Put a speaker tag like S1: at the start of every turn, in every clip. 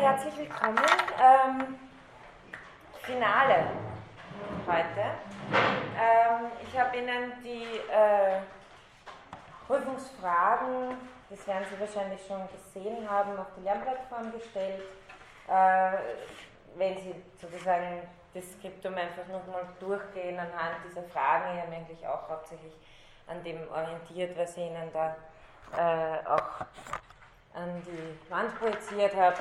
S1: herzlich willkommen. Ähm, Finale heute. Ähm, ich habe Ihnen die äh, Prüfungsfragen, das werden Sie wahrscheinlich schon gesehen haben, auf die Lernplattform gestellt. Äh, wenn Sie sozusagen das Skriptum einfach nochmal durchgehen anhand dieser Fragen, ich habe eigentlich auch hauptsächlich an dem orientiert, was ich Ihnen da äh, auch an die Wand projiziert habe,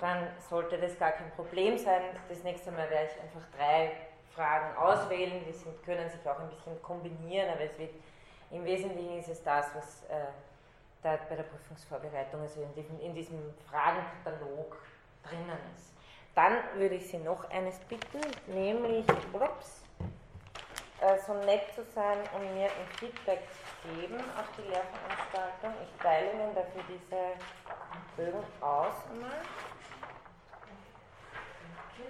S1: dann sollte das gar kein Problem sein. Das nächste Mal werde ich einfach drei Fragen auswählen, die sind, können sich auch ein bisschen kombinieren, aber es wird, im Wesentlichen ist es das, was äh, da bei der Prüfungsvorbereitung, also in diesem, in diesem Fragenkatalog drinnen ist. Dann würde ich Sie noch eines bitten, nämlich, ups, äh, so nett zu sein und mir ein Feedback zu geben auf die Lehrveranstaltung. Ich teile Ihnen dafür diese Bögen aus einmal. Und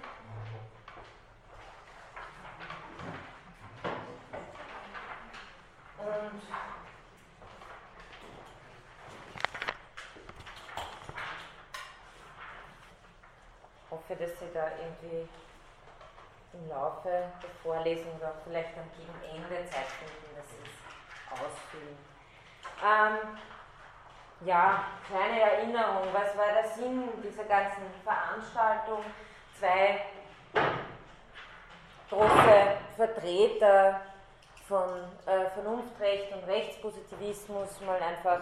S1: hoffe, dass Sie da irgendwie im Laufe der Vorlesung oder vielleicht dann gegen Ende Zeit finden, dass Sie es ausfüllen. Ähm, ja, kleine Erinnerung, was war der Sinn dieser ganzen Veranstaltung? Zwei große Vertreter von äh, Vernunftrecht und Rechtspositivismus mal einfach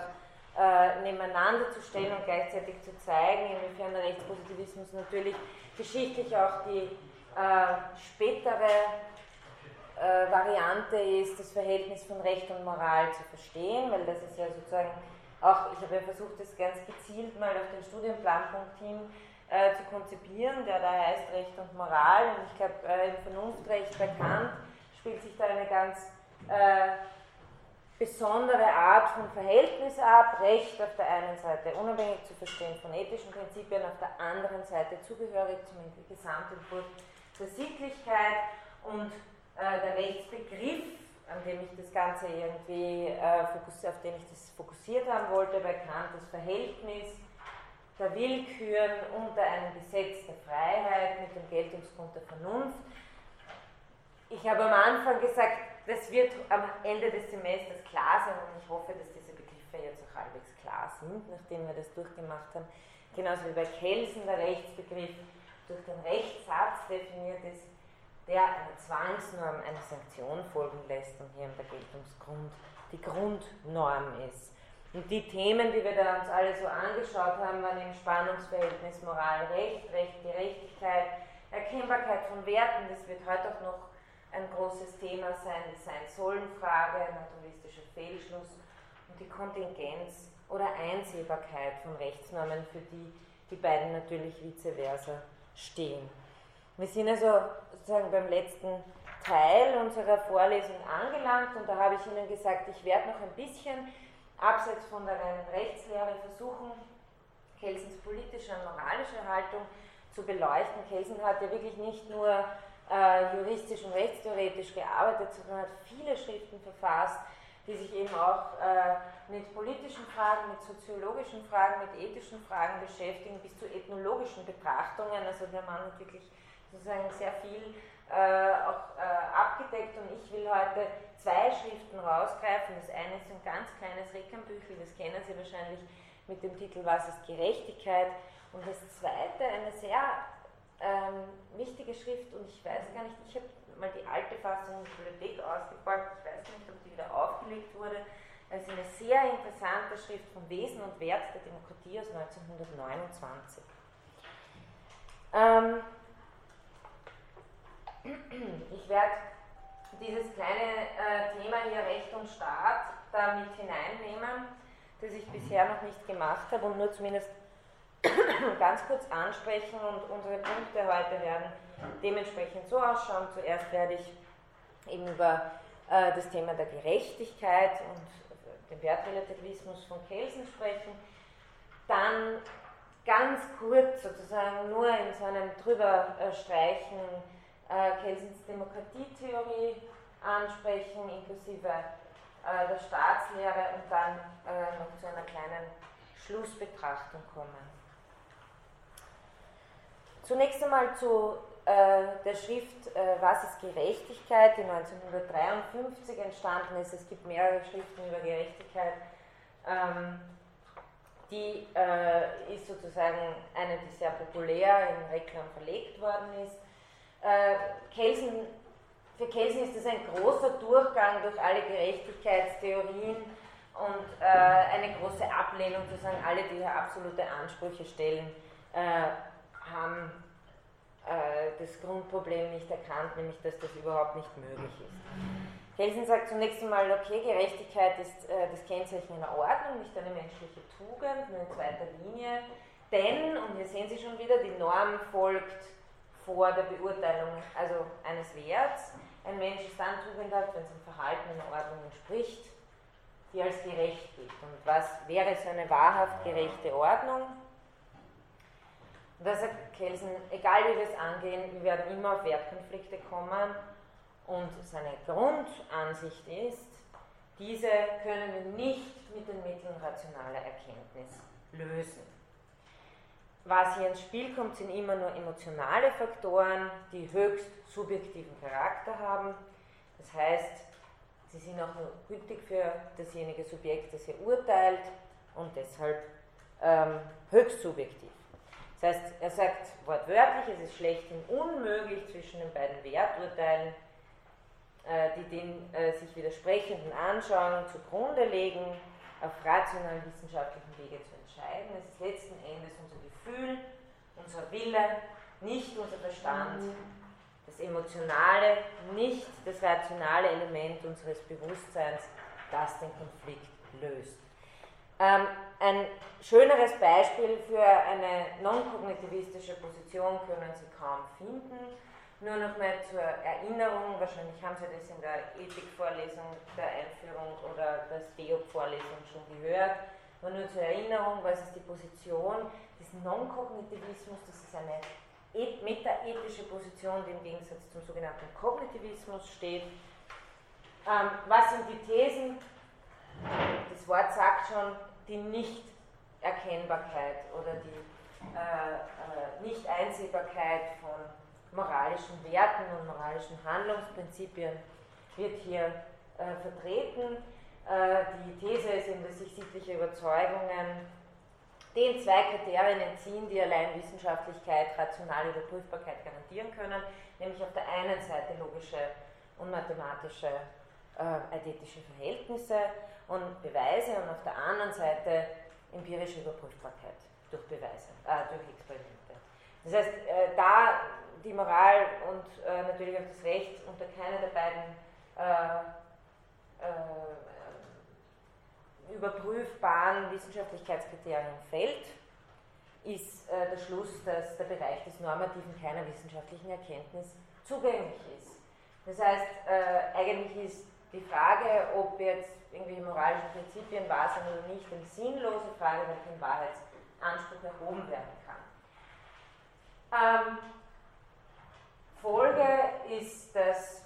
S1: äh, nebeneinander zu stellen und gleichzeitig zu zeigen, inwiefern der Rechtspositivismus natürlich geschichtlich auch die äh, spätere äh, Variante ist, das Verhältnis von Recht und Moral zu verstehen, weil das ist ja sozusagen auch, ich habe ja versucht, das ganz gezielt mal auf den Studienplanpunkt hin äh, zu konzipieren, der da heißt Recht und Moral. Und ich glaube, äh, im Vernunftrecht bei Kant spielt sich da eine ganz äh, besondere Art von Verhältnis ab. Recht auf der einen Seite unabhängig zu verstehen von ethischen Prinzipien, auf der anderen Seite zugehörig zum Gesamtentwurf der Sittlichkeit und äh, der Rechtsbegriff, an dem ich das Ganze irgendwie, äh, auf den ich das fokussiert haben wollte, bei Kant das Verhältnis der Willküren unter einem Gesetz der Freiheit mit dem Geltungsgrund der Vernunft. Ich habe am Anfang gesagt, das wird am Ende des Semesters klar sein und ich hoffe, dass diese Begriffe jetzt auch halbwegs klar sind, nachdem wir das durchgemacht haben. Genauso wie bei Kelsen der Rechtsbegriff durch den Rechtssatz definiert ist, der eine Zwangsnorm, eine Sanktion folgen lässt und hier der Geltungsgrund die Grundnorm ist. Und die Themen, die wir da uns alle so angeschaut haben, waren im Spannungsverhältnis Moral-Recht, Recht-Gerechtigkeit, Erkennbarkeit von Werten, das wird heute auch noch ein großes Thema sein, die Sein-Sollen-Frage, naturalistischer Fehlschluss und die Kontingenz oder Einsehbarkeit von Rechtsnormen, für die die beiden natürlich vice versa stehen. Wir sind also sozusagen beim letzten Teil unserer Vorlesung angelangt und da habe ich Ihnen gesagt, ich werde noch ein bisschen abseits von der reinen Rechtslehre versuchen, Kelsens politische und moralische Haltung zu beleuchten. Kelsen hat ja wirklich nicht nur äh, juristisch und rechtstheoretisch gearbeitet, sondern hat viele Schriften verfasst, die sich eben auch äh, mit politischen Fragen, mit soziologischen Fragen, mit ethischen Fragen beschäftigen, bis zu ethnologischen Betrachtungen. Also der Mann hat wirklich sozusagen sehr viel auch äh, abgedeckt und ich will heute zwei Schriften rausgreifen. Das eine ist ein ganz kleines Reckambüchel, das kennen Sie wahrscheinlich mit dem Titel Was ist Gerechtigkeit? Und das zweite, eine sehr ähm, wichtige Schrift und ich weiß gar nicht, ich habe mal die alte Fassung in der Bibliothek ausgepackt, ich weiß nicht, ob die wieder aufgelegt wurde. Es ist eine sehr interessante Schrift vom Wesen und Wert der Demokratie aus 1929. Ähm, ich werde dieses kleine äh, Thema hier Recht und Staat da mit hineinnehmen, das ich bisher noch nicht gemacht habe und nur zumindest ganz kurz ansprechen und unsere Punkte heute werden dementsprechend so ausschauen. Zuerst werde ich eben über äh, das Thema der Gerechtigkeit und den Wertrelativismus von Kelsen sprechen. Dann ganz kurz sozusagen nur in so einem drüber äh, Kelsens Demokratietheorie ansprechen, inklusive äh, der Staatslehre und dann äh, noch zu einer kleinen Schlussbetrachtung kommen. zunächst einmal zu äh, der Schrift äh, Was ist Gerechtigkeit, die 1953 entstanden ist. Es gibt mehrere Schriften über Gerechtigkeit. Ähm, die äh, ist sozusagen eine, die sehr populär in Reklam verlegt worden ist. Äh, Kelsen, für Kelsen ist es ein großer Durchgang durch alle Gerechtigkeitstheorien und äh, eine große Ablehnung, sozusagen alle, die hier absolute Ansprüche stellen, äh, haben äh, das Grundproblem nicht erkannt, nämlich dass das überhaupt nicht möglich ist. Kelsen sagt zunächst einmal, okay, Gerechtigkeit ist äh, das Kennzeichen einer Ordnung, nicht eine menschliche Tugend, nur in zweiter Linie, denn, und hier sehen Sie schon wieder, die Norm folgt vor der Beurteilung also eines Werts. Ein Mensch ist dann tugendhaft, wenn sein Verhalten einer Ordnung entspricht, die als gerecht gilt. Und was wäre so eine wahrhaft gerechte Ordnung? Und da sagt Kelsen, egal wie wir es angehen, wir werden immer auf Wertkonflikte kommen und seine Grundansicht ist, diese können wir nicht mit den Mitteln rationaler Erkenntnis lösen. Was hier ins Spiel kommt, sind immer nur emotionale Faktoren, die höchst subjektiven Charakter haben. Das heißt, sie sind auch nur gültig für dasjenige Subjekt, das hier urteilt und deshalb ähm, höchst subjektiv. Das heißt, er sagt wortwörtlich, es ist schlechthin unmöglich zwischen den beiden Werturteilen, äh, die den äh, sich widersprechenden Anschauungen zugrunde legen, auf rational wissenschaftlichen Wege zu entscheiden. Es ist letzten Endes unser Gefühl, unser Wille, nicht unser Verstand, das Emotionale, nicht das rationale Element unseres Bewusstseins, das den Konflikt löst. Ähm, ein schöneres Beispiel für eine non-kognitivistische Position können Sie kaum finden. Nur noch mal zur Erinnerung, wahrscheinlich haben Sie das in der Ethikvorlesung der Einführung oder der STEOP-Vorlesung schon gehört, aber nur zur Erinnerung, was ist die Position des Non-Kognitivismus, das ist eine metaethische Position, die im Gegensatz zum sogenannten Kognitivismus steht. Ähm, was sind die Thesen? Das Wort sagt schon, die Nichterkennbarkeit oder die äh, äh, Nicht-Einsehbarkeit von moralischen Werten und moralischen Handlungsprinzipien wird hier äh, vertreten. Äh, die These ist eben, dass sich sittliche Überzeugungen den zwei Kriterien entziehen, die allein Wissenschaftlichkeit, rationale Überprüfbarkeit garantieren können, nämlich auf der einen Seite logische und mathematische äh, eidetische Verhältnisse und Beweise und auf der anderen Seite empirische Überprüfbarkeit durch Beweise, äh, durch Experimente. Das heißt, äh, da die Moral und äh, natürlich auch das Recht unter keiner der beiden äh, äh, überprüfbaren Wissenschaftlichkeitskriterien fällt, ist äh, der Schluss, dass der Bereich des Normativen keiner wissenschaftlichen Erkenntnis zugänglich ist. Das heißt, eigentlich ist die Frage, ob jetzt irgendwie moralische Prinzipien wahr sind oder nicht, eine sinnlose Frage, weil kein Wahrheitsanspruch erhoben werden kann. Ähm, Folge ist, dass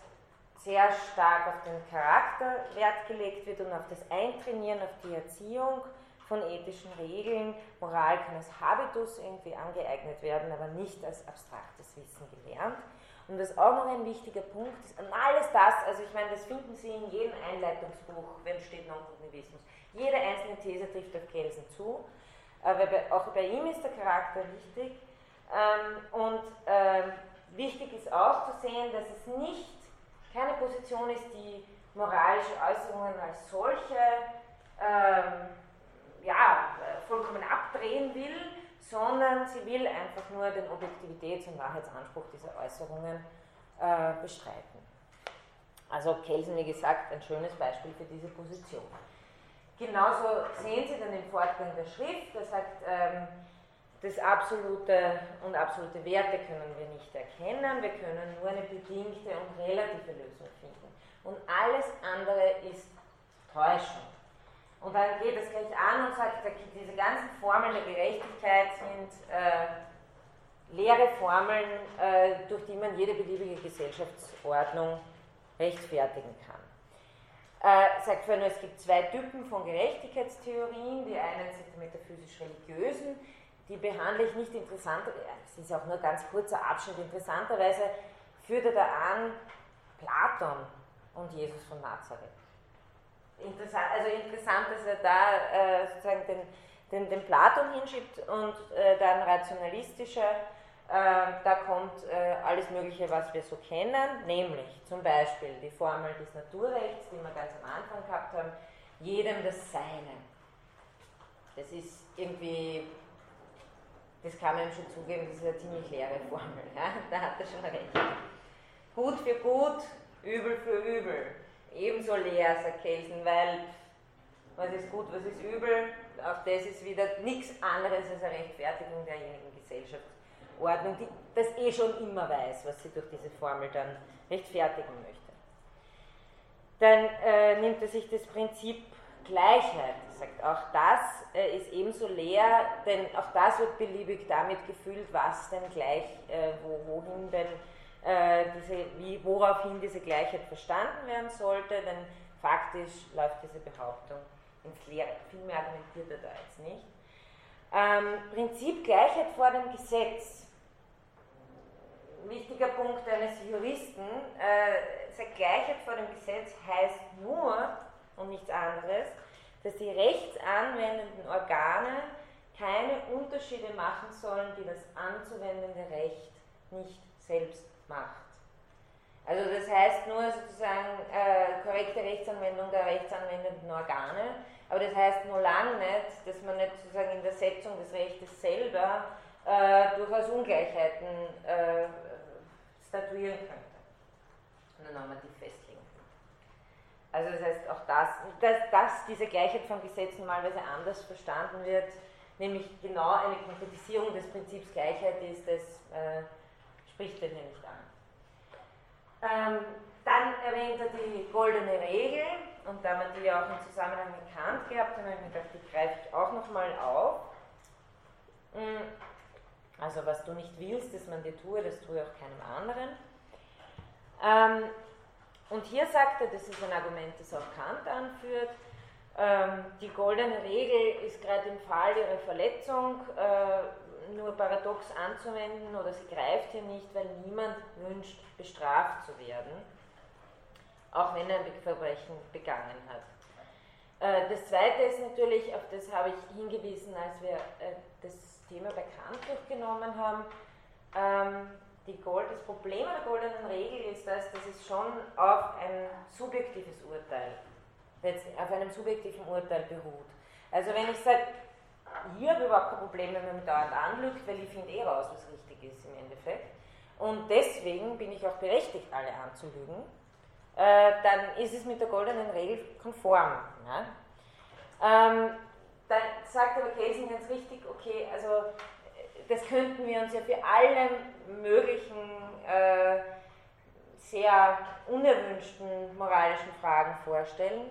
S1: sehr stark auf den Charakter Wert gelegt wird und auf das Eintrainieren, auf die Erziehung von ethischen Regeln. Moral kann als Habitus irgendwie angeeignet werden, aber nicht als abstraktes Wissen gelernt. Und was auch noch ein wichtiger Punkt ist, an alles das, also ich meine, das finden Sie in jedem Einleitungsbuch, wenn steht Non-Kognitivismus. Jede einzelne These trifft auf Kelsen zu, aber auch bei ihm ist der Charakter wichtig. Ähm, und ähm, wichtig ist auch zu sehen, dass es nicht keine Position ist, die moralische Äußerungen als solche ähm, ja, vollkommen abdrehen will, sondern sie will einfach nur den Objektivitäts- und Wahrheitsanspruch dieser Äußerungen äh, bestreiten. Also Kelsen, wie gesagt, ein schönes Beispiel für diese Position. Genauso sehen Sie dann im Fortgang der Schrift, der sagt, ähm, das absolute und absolute Werte können wir nicht erkennen, wir können nur eine bedingte und relative Lösung finden. Und alles andere ist Täuschung. Und dann geht es gleich an und sagt, diese ganzen Formeln der Gerechtigkeit sind äh, leere Formeln, äh, durch die man jede beliebige Gesellschaftsordnung rechtfertigen kann. Äh, sagt vorhin, es gibt zwei Typen von Gerechtigkeitstheorien. Die einen sind die metaphysisch-religiösen, die behandle ich nicht interessant, es ist auch nur ein ganz kurzer Abschnitt, interessanterweise führt er da an Platon und Jesus von Nazareth. Interessant, also interessant, dass er da äh, sozusagen den, den, den, Platon hinschiebt und äh, dann rationalistischer, äh, da kommt äh, alles Mögliche, was wir so kennen, nämlich zum Beispiel die Formel des Naturrechts, die wir ganz am Anfang gehabt haben, jedem das Seine. Das ist irgendwie, das kann man ihm schon zugeben, das ist eine ziemlich leere Formel, ja? da hat er schon recht. Gut für gut, übel für übel. Ebenso leer, sagt Kelsen, weil was ist gut, was ist übel, auch das ist wieder nichts anderes als eine Rechtfertigung derjenigen Gesellschaftsordnung, die das eh schon immer weiß, was sie durch diese Formel dann rechtfertigen möchte. Dann äh, nimmt er sich das Prinzip Gleichheit, sagt auch das äh, ist ebenso leer, denn auch das wird beliebig damit gefüllt, was denn gleich, äh, wo, wohin denn äh, diese, wie, woraufhin diese Gleichheit verstanden werden sollte, denn faktisch läuft diese Behauptung ins Leere. Viel mehr argumentiert er da jetzt nicht. Ähm, Prinzip Gleichheit vor dem Gesetz. Wichtiger Punkt eines Juristen, äh, Gleichheit vor dem Gesetz heißt nur und nichts anderes, dass die rechtsanwendenden Organe keine Unterschiede machen sollen, die das anzuwendende Recht nicht selbst macht. Also das heißt nur sozusagen äh, korrekte Rechtsanwendung der rechtsanwendenden Organe, aber das heißt nur lang nicht, dass man nicht sozusagen in der Setzung des Rechtes selber äh, durchaus Ungleichheiten äh, statuieren könnte und normativ festlegen Also das heißt auch das, dass, dass diese Gleichheit von Gesetzen malweise anders verstanden wird, nämlich genau eine Konkretisierung des Prinzips Gleichheit ist, das äh, spricht den hier nicht an. Ähm, dann erwähnt er die goldene Regel und da man die ja auch im Zusammenhang mit Kant gehabt haben, habe ich mir gedacht, die greife ich auch nochmal auf. Mm, also was du nicht willst, dass man dir tue, das tue auch keinem anderen. Ähm, und hier sagt er, das ist ein Argument, das auch Kant anführt, ähm, die goldene Regel ist gerade im Fall ihrer Verletzung äh, nur paradox anzuwenden oder sie greift hier nicht, weil niemand wünscht, bestraft zu werden, auch wenn er ein Verbrechen begangen hat. Äh, das Zweite ist natürlich, auf das habe ich hingewiesen, als wir äh, das Thema bei Kant durchgenommen haben, ähm, Gold, das Problem der goldenen Regel ist, dass, es schon auf ein subjektives Urteil, auf einem subjektiven Urteil beruht. Also wenn ich sage, ich habe überhaupt kein Problem, wenn man mich dauernd anlügt, weil ich finde eh raus, was richtig ist im Endeffekt. Und deswegen bin ich auch berechtigt, alle anzulügen. Äh, dann ist es mit der goldenen Regel konform. Ja? Ähm, dann sagt aber Kelsen ganz richtig, okay, also das könnten wir uns ja für alle möglichen äh, sehr unerwünschten moralischen Fragen vorstellen.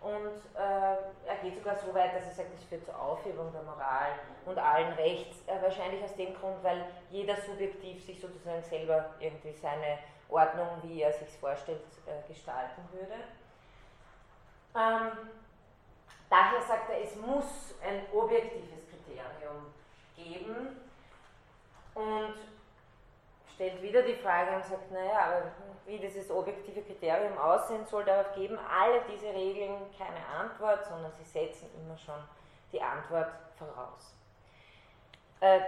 S1: Und äh, er geht sogar so weit, dass er sagt, es führt zur Aufhebung der Moral und allen Rechts. Äh, wahrscheinlich aus dem Grund, weil jeder subjektiv sich sozusagen selber irgendwie seine Ordnung, wie er sich vorstellt, äh, gestalten würde. Ähm, daher sagt er, es muss ein objektives Kriterium geben und stellt wieder die Frage und sagt, naja, aber wie dieses objektive Kriterium aussehen soll, darauf geben alle diese Regeln keine Antwort, sondern sie setzen immer schon die Antwort voraus. Äh,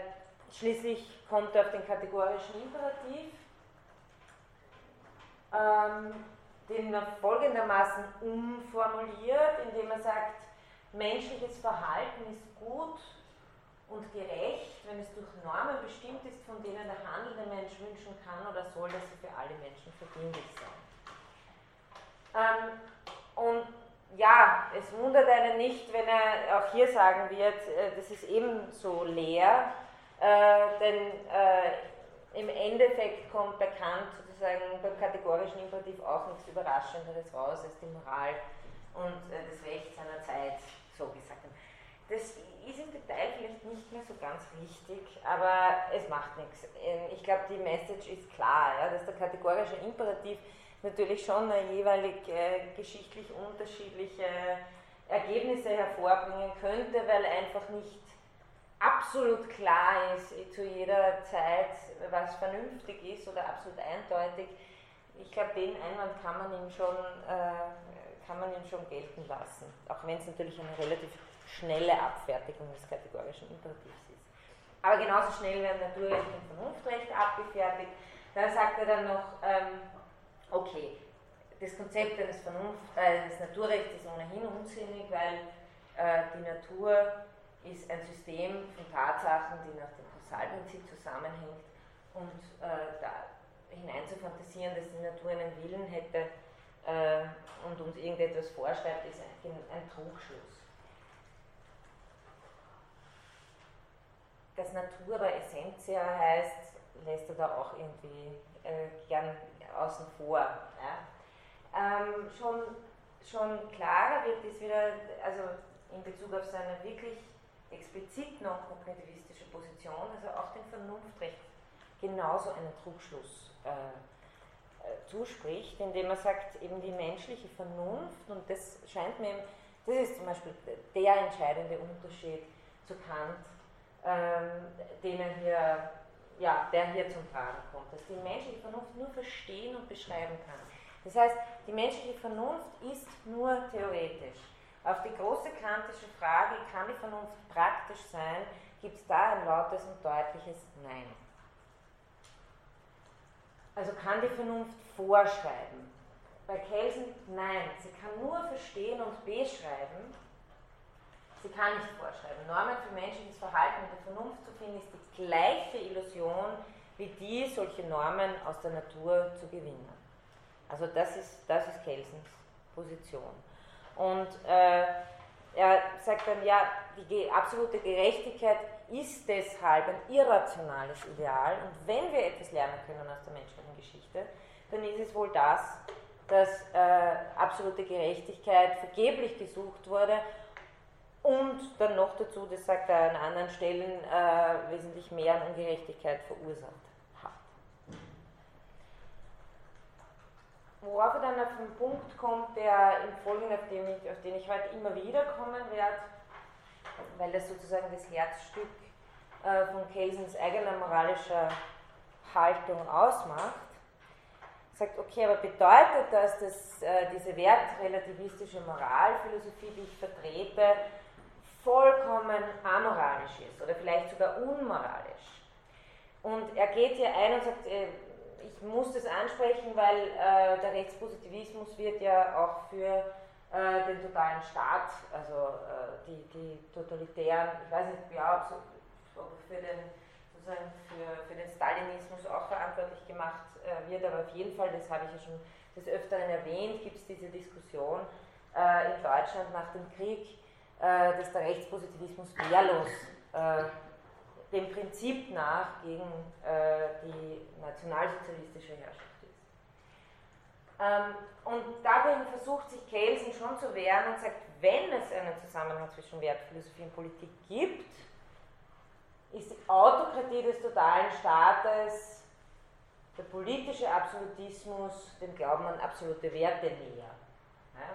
S1: schließlich kommt er auf den kategorischen Imperativ, ähm, den er folgendermaßen umformuliert, indem er sagt, menschliches Verhalten ist gut und gerecht, wenn es durch Normen bestimmt ist, von denen der handelnde Mensch wünschen kann oder soll, dass sie für alle Menschen verbindlich sein. Ähm, und ja, es wundert einen nicht, wenn er auch hier sagen wird, äh, das ist ebenso leer, äh, denn äh, im Endeffekt kommt bekannt sozusagen beim kategorischen Imperativ auch nichts Überraschenderes raus als die Moral und äh, das Recht seiner Zeit, so gesagt. Das ist im Detail vielleicht nicht mehr so ganz richtig, aber es macht nichts. Ähm, ich glaube, die Message ist klar, ja, dass der kategorische Imperativ natürlich schon jeweilig äh, geschichtlich unterschiedliche Ergebnisse hervorbringen könnte, weil einfach nicht absolut klar ist zu jeder Zeit, was vernünftig ist oder absolut eindeutig, ich glaube, den Einwand kann man ihm schon, äh, kann man ihm schon gelten lassen, auch wenn es natürlich eine relativ schnelle Abfertigung des kategorischen Imperativs ist. Aber genauso schnell werden Naturrecht und Vernunftrecht abgefertigt. Da sagt er dann noch, ähm, okay, das Konzept eines, Vernunft, äh, des Naturrechts ist ohnehin unsinnig, weil äh, die Natur ist ein System von Tatsachen, die nach dem Kausalprinzip zusammenhängt und äh, da hinein zu fantasieren, dass die Natur einen Willen hätte äh, und uns irgendetwas vorschreibt, ist ein, ein Trugschluss. Dass Natura Essentia heißt, lässt er da auch irgendwie äh, gern außen vor. Ja. Ähm, schon, schon klarer wird es wieder, also in Bezug auf seine wirklich explizit non-kognitivistische Position, also auch den Vernunftrecht genauso einen Trugschluss äh, äh, zuspricht, indem er sagt, eben die menschliche Vernunft, und das scheint mir, das ist zum Beispiel der entscheidende Unterschied zu Kant, ähm, den er hier, ja, der hier zum Tragen kommt, dass die menschliche Vernunft nur verstehen und beschreiben kann. Das heißt, die menschliche Vernunft ist nur theoretisch. Auf die große kantische Frage, kann die Vernunft praktisch sein, gibt es da ein lautes und deutliches Nein. Also kann die Vernunft vorschreiben. Bei Kelsen nein, sie kann nur verstehen und beschreiben. Sie kann nicht vorschreiben. Normen für menschliches Verhalten und der Vernunft zu finden, ist die gleiche Illusion wie die, solche Normen aus der Natur zu gewinnen. Also das ist, das ist Kelsens Position. Und äh, er sagt dann, ja, die absolute Gerechtigkeit ist deshalb ein irrationales Ideal. Und wenn wir etwas lernen können aus der menschlichen Geschichte, dann ist es wohl das, dass äh, absolute Gerechtigkeit vergeblich gesucht wurde und dann noch dazu, das sagt er an anderen Stellen, äh, wesentlich mehr an Ungerechtigkeit verursacht. worauf er dann auf einen Punkt kommt, der im Folgenden, auf den ich, auf den ich heute immer wieder kommen werde, weil das sozusagen das Herzstück äh, von Kelsens eigener moralischer Haltung ausmacht, sagt, okay, aber bedeutet das, dass äh, diese wertrelativistische Moralphilosophie, die ich vertrete, vollkommen amoralisch ist oder vielleicht sogar unmoralisch? Und er geht hier ein und sagt, äh, ich muss das ansprechen, weil äh, der Rechtspositivismus wird ja auch für äh, den totalen Staat, also äh, die, die totalitären, ich weiß nicht, ja, ob für den, sozusagen für, für den Stalinismus auch verantwortlich gemacht äh, wird, aber auf jeden Fall, das habe ich ja schon des Öfteren erwähnt, gibt es diese Diskussion äh, in Deutschland nach dem Krieg, dass der Rechtspositivismus wehrlos dem Prinzip nach gegen äh, die nationalsozialistische Herrschaft ist. Ähm, und dagegen versucht sich Kelsen schon zu wehren und sagt, wenn es einen Zusammenhang zwischen Wertphilosophie und Politik gibt, ist die Autokratie des totalen Staates, der politische Absolutismus, dem Glauben an absolute Werte näher. Ja?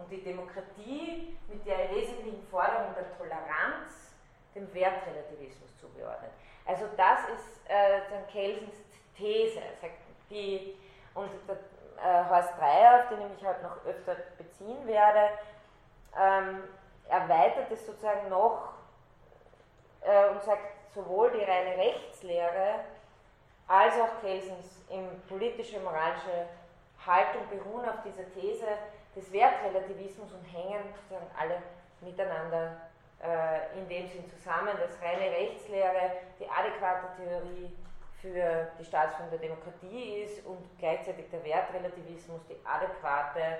S1: Und die Demokratie mit der wesentlichen Forderung der Toleranz dem Wertrelativismus zugeordnet. Also das ist äh, Kelsens These. Die, und der, äh, Horst Dreier, auf den ich mich heute noch öfter beziehen werde, ähm, erweitert es sozusagen noch äh, und sagt, sowohl die reine Rechtslehre als auch Kelsens politische, moralische Haltung beruhen auf dieser These des Wertrelativismus und hängen sozusagen alle miteinander äh, in dem Sinn zusammen, dass reine Rechtslehre die adäquate Theorie für die Staatsform der Demokratie ist und gleichzeitig der Wertrelativismus die adäquate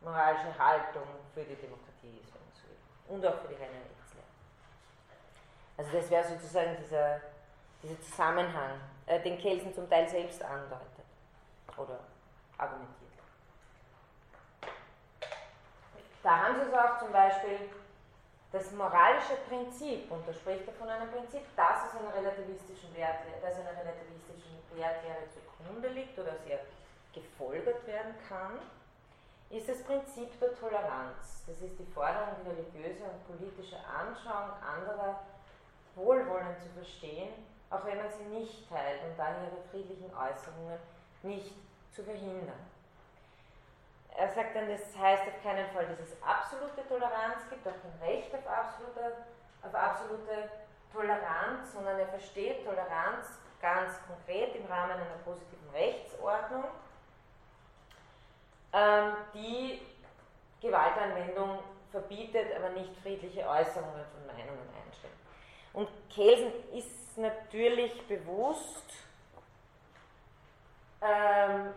S1: moralische Haltung für die Demokratie ist, wenn man so will. Und auch für die reine Rechtslehre. Also das wäre sozusagen dieser, dieser Zusammenhang, äh, den Kelsen zum Teil selbst andeutet oder argumentiert. Da haben sie es auch zum Beispiel das moralische Prinzip, und da spricht er von einem Prinzip, das es einer relativistischen Wertlehre zugrunde liegt oder sehr gefolgert werden kann, ist das Prinzip der Toleranz. Das ist die Forderung, die religiöse und politische Anschauung anderer wohlwollend zu verstehen, auch wenn man sie nicht teilt und daher ihre friedlichen Äußerungen nicht zu verhindern. Er sagt dann, das heißt auf keinen Fall, dass es absolute Toleranz gibt, auch kein Recht auf absolute, auf absolute Toleranz, sondern er versteht Toleranz ganz konkret im Rahmen einer positiven Rechtsordnung, ähm, die Gewaltanwendung verbietet, aber nicht friedliche Äußerungen von Meinungen einschränkt. Und Kelsen ist natürlich bewusst, ähm,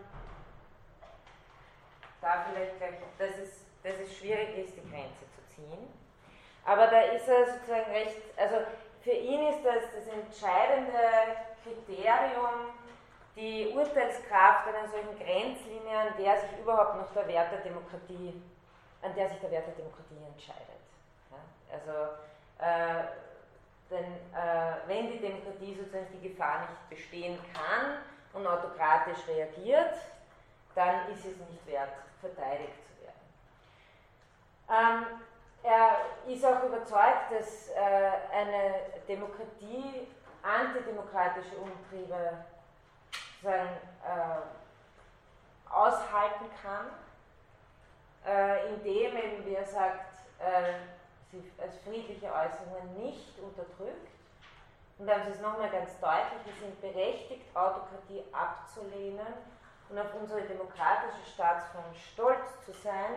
S1: da vielleicht gleich, dass es, dass es schwierig ist, die Grenze zu ziehen. Aber da ist er sozusagen recht, also für ihn ist das das entscheidende Kriterium, die Urteilskraft einer solchen Grenzlinie, an der sich überhaupt noch der Wert der Demokratie, an der sich der Wert der Demokratie entscheidet. Ja? Also, äh, denn äh, wenn die Demokratie sozusagen die Gefahr nicht bestehen kann und autokratisch reagiert, dann ist es nicht wert, verteidigt zu werden. Ähm, er ist auch überzeugt, dass äh, eine Demokratie antidemokratische Umtriebe sagen, äh, aushalten kann, äh, indem eben, wie er sagt, äh, sie als friedliche Äußerungen nicht unterdrückt. Und dann ist es nochmal ganz deutlich, wir sind berechtigt, Autokratie abzulehnen und auf unsere demokratische Staatsform stolz zu sein,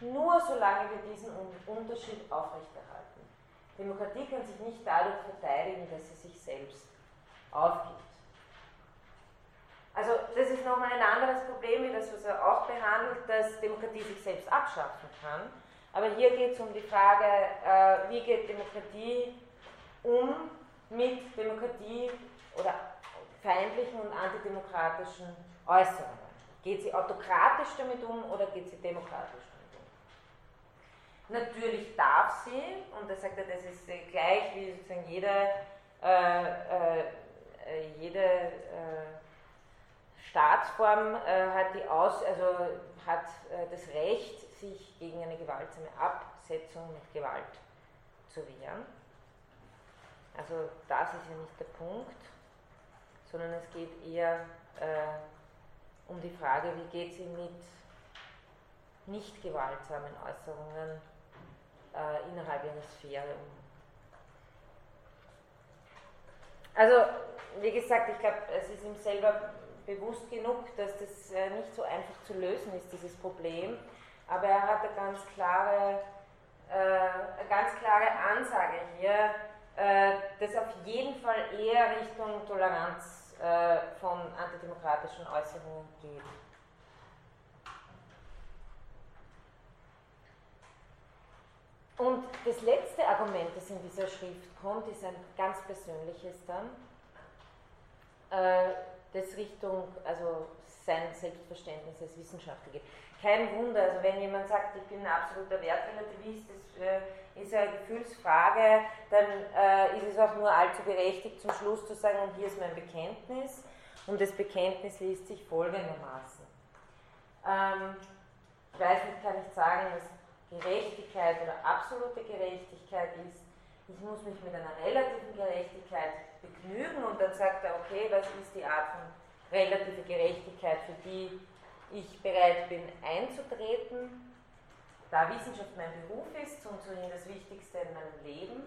S1: nur solange wir diesen Unterschied aufrechterhalten. Demokratie kann sich nicht dadurch verteidigen, dass sie sich selbst aufgibt. Also das ist nochmal ein anderes Problem, wie das, was er auch behandelt, dass Demokratie sich selbst abschaffen kann. Aber hier geht es um die Frage, äh, wie geht Demokratie um mit Demokratie oder feindlichen und antidemokratischen Äußerungen. Geht sie autokratisch damit um oder geht sie demokratisch damit um? Natürlich darf sie, und da sagt er, das ist gleich wie sozusagen jede, äh, äh, jede äh, Staatsform äh, hat, die Aus, also hat äh, das Recht, sich gegen eine gewaltsame Absetzung mit Gewalt zu wehren. Also das ist ja nicht der Punkt, sondern es geht eher äh, um die Frage, wie geht sie mit nicht gewaltsamen Äußerungen äh, innerhalb ihrer Sphäre um. Also, wie gesagt, ich glaube, es ist ihm selber bewusst genug, dass das äh, nicht so einfach zu lösen ist, dieses Problem. Aber er hat eine ganz klare, äh, eine ganz klare Ansage hier, äh, dass auf jeden Fall eher Richtung Toleranz von antidemokratischen Äußerungen geht. Und das letzte Argument, das in dieser Schrift kommt, ist ein ganz persönliches dann das Richtung, also sein Selbstverständnis als Wissenschaftler geht. Kein Wunder, also wenn jemand sagt, ich bin ein absoluter Wertrelativist, das äh, ist eine Gefühlsfrage, dann äh, ist es auch nur allzu berechtigt, zum Schluss zu sagen, und hier ist mein Bekenntnis. Und das Bekenntnis liest sich folgendermaßen. Ähm, ich weiß nicht, kann ich sagen, was Gerechtigkeit oder absolute Gerechtigkeit ist. Ich muss mich mit einer relativen Gerechtigkeit begnügen und dann sagt er, okay, was ist die Art von relative Gerechtigkeit, für die ich bereit bin einzutreten. Da Wissenschaft mein Beruf ist und so das Wichtigste in meinem Leben,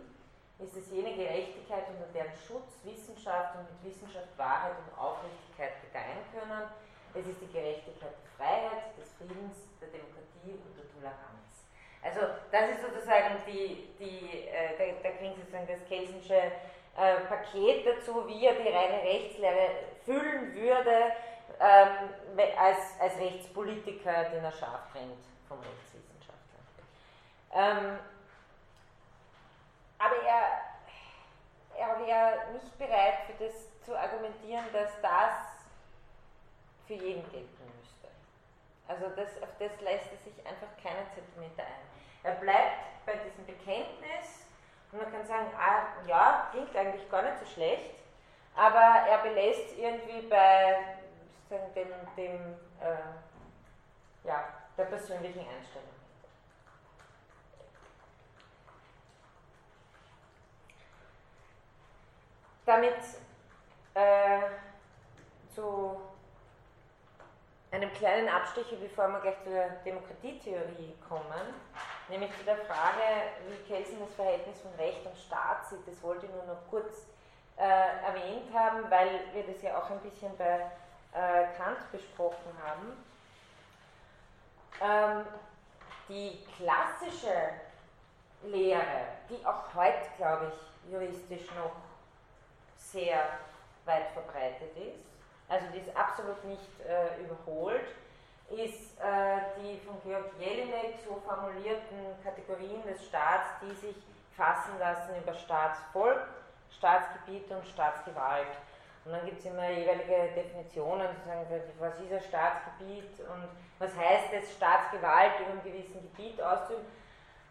S1: ist es jene Gerechtigkeit, unter deren Schutz Wissenschaft und mit Wissenschaft Wahrheit und Aufrichtigkeit gedeihen können. Es ist die Gerechtigkeit der Freiheit, des Friedens, der Demokratie und der Toleranz. Also das ist sozusagen die, die äh, da, da Sie sozusagen das Kelsensche äh, Paket dazu, wie er die reine Rechtslehre füllen würde ähm, als, als Rechtspolitiker, den er scharf trennt vom Rechtswissenschaftler. Ähm, aber er, er wäre nicht bereit, für das zu argumentieren, dass das für jeden gelten müsste. Also das, auf das lässt er sich einfach keinen Zentimeter ein. Er bleibt bei diesem Bekenntnis, und man kann sagen, ah, ja, klingt eigentlich gar nicht so schlecht, aber er belässt irgendwie bei sozusagen dem, dem äh, ja, der persönlichen Einstellung. damit äh, zu einem kleinen Abstecher, bevor wir gleich zur Demokratietheorie kommen, nämlich zu der Frage, wie Kelsen das Verhältnis von Recht und Staat sieht. Das wollte ich nur noch kurz äh, erwähnt haben, weil wir das ja auch ein bisschen bei Kant besprochen haben. Ähm, die klassische Lehre, die auch heute, glaube ich, juristisch noch sehr weit verbreitet ist, also die ist absolut nicht äh, überholt, ist äh, die von Georg Jelinek so formulierten Kategorien des Staats, die sich fassen lassen über Staatsvolk, Staatsgebiet und Staatsgewalt. Und dann gibt es immer jeweilige Definitionen, die sagen, was ist ein Staatsgebiet und was heißt es, Staatsgewalt über einem gewissen Gebiet auszuüben.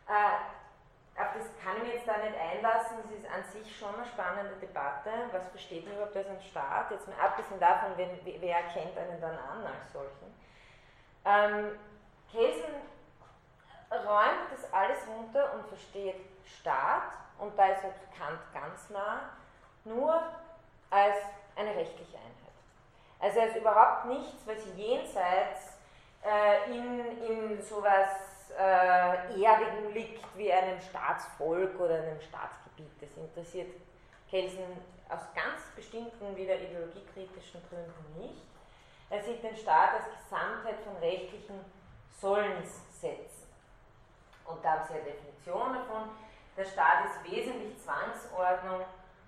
S1: Äh, auf das kann ich mich jetzt da nicht einlassen, das ist an sich schon eine spannende Debatte. Was versteht man überhaupt als ein Staat? Jetzt mal abgesehen davon, wenn, wer erkennt einen dann an als solchen. Ähm, Kelsen räumt das alles runter und versteht Staat, und da ist halt Kant ganz nah, nur als eine rechtliche Einheit. Also als überhaupt nichts, was jenseits äh, in, in sowas äh, Erdigen liegt wie einem Staatsvolk oder einem Staatsgebiet. Das interessiert Kelsen aus ganz bestimmten, wieder ideologiekritischen Gründen nicht. Er sieht den Staat als Gesamtheit von rechtlichen Sollenssätzen. Und da haben Sie eine Definition davon. Der Staat ist wesentlich Zwangsordnung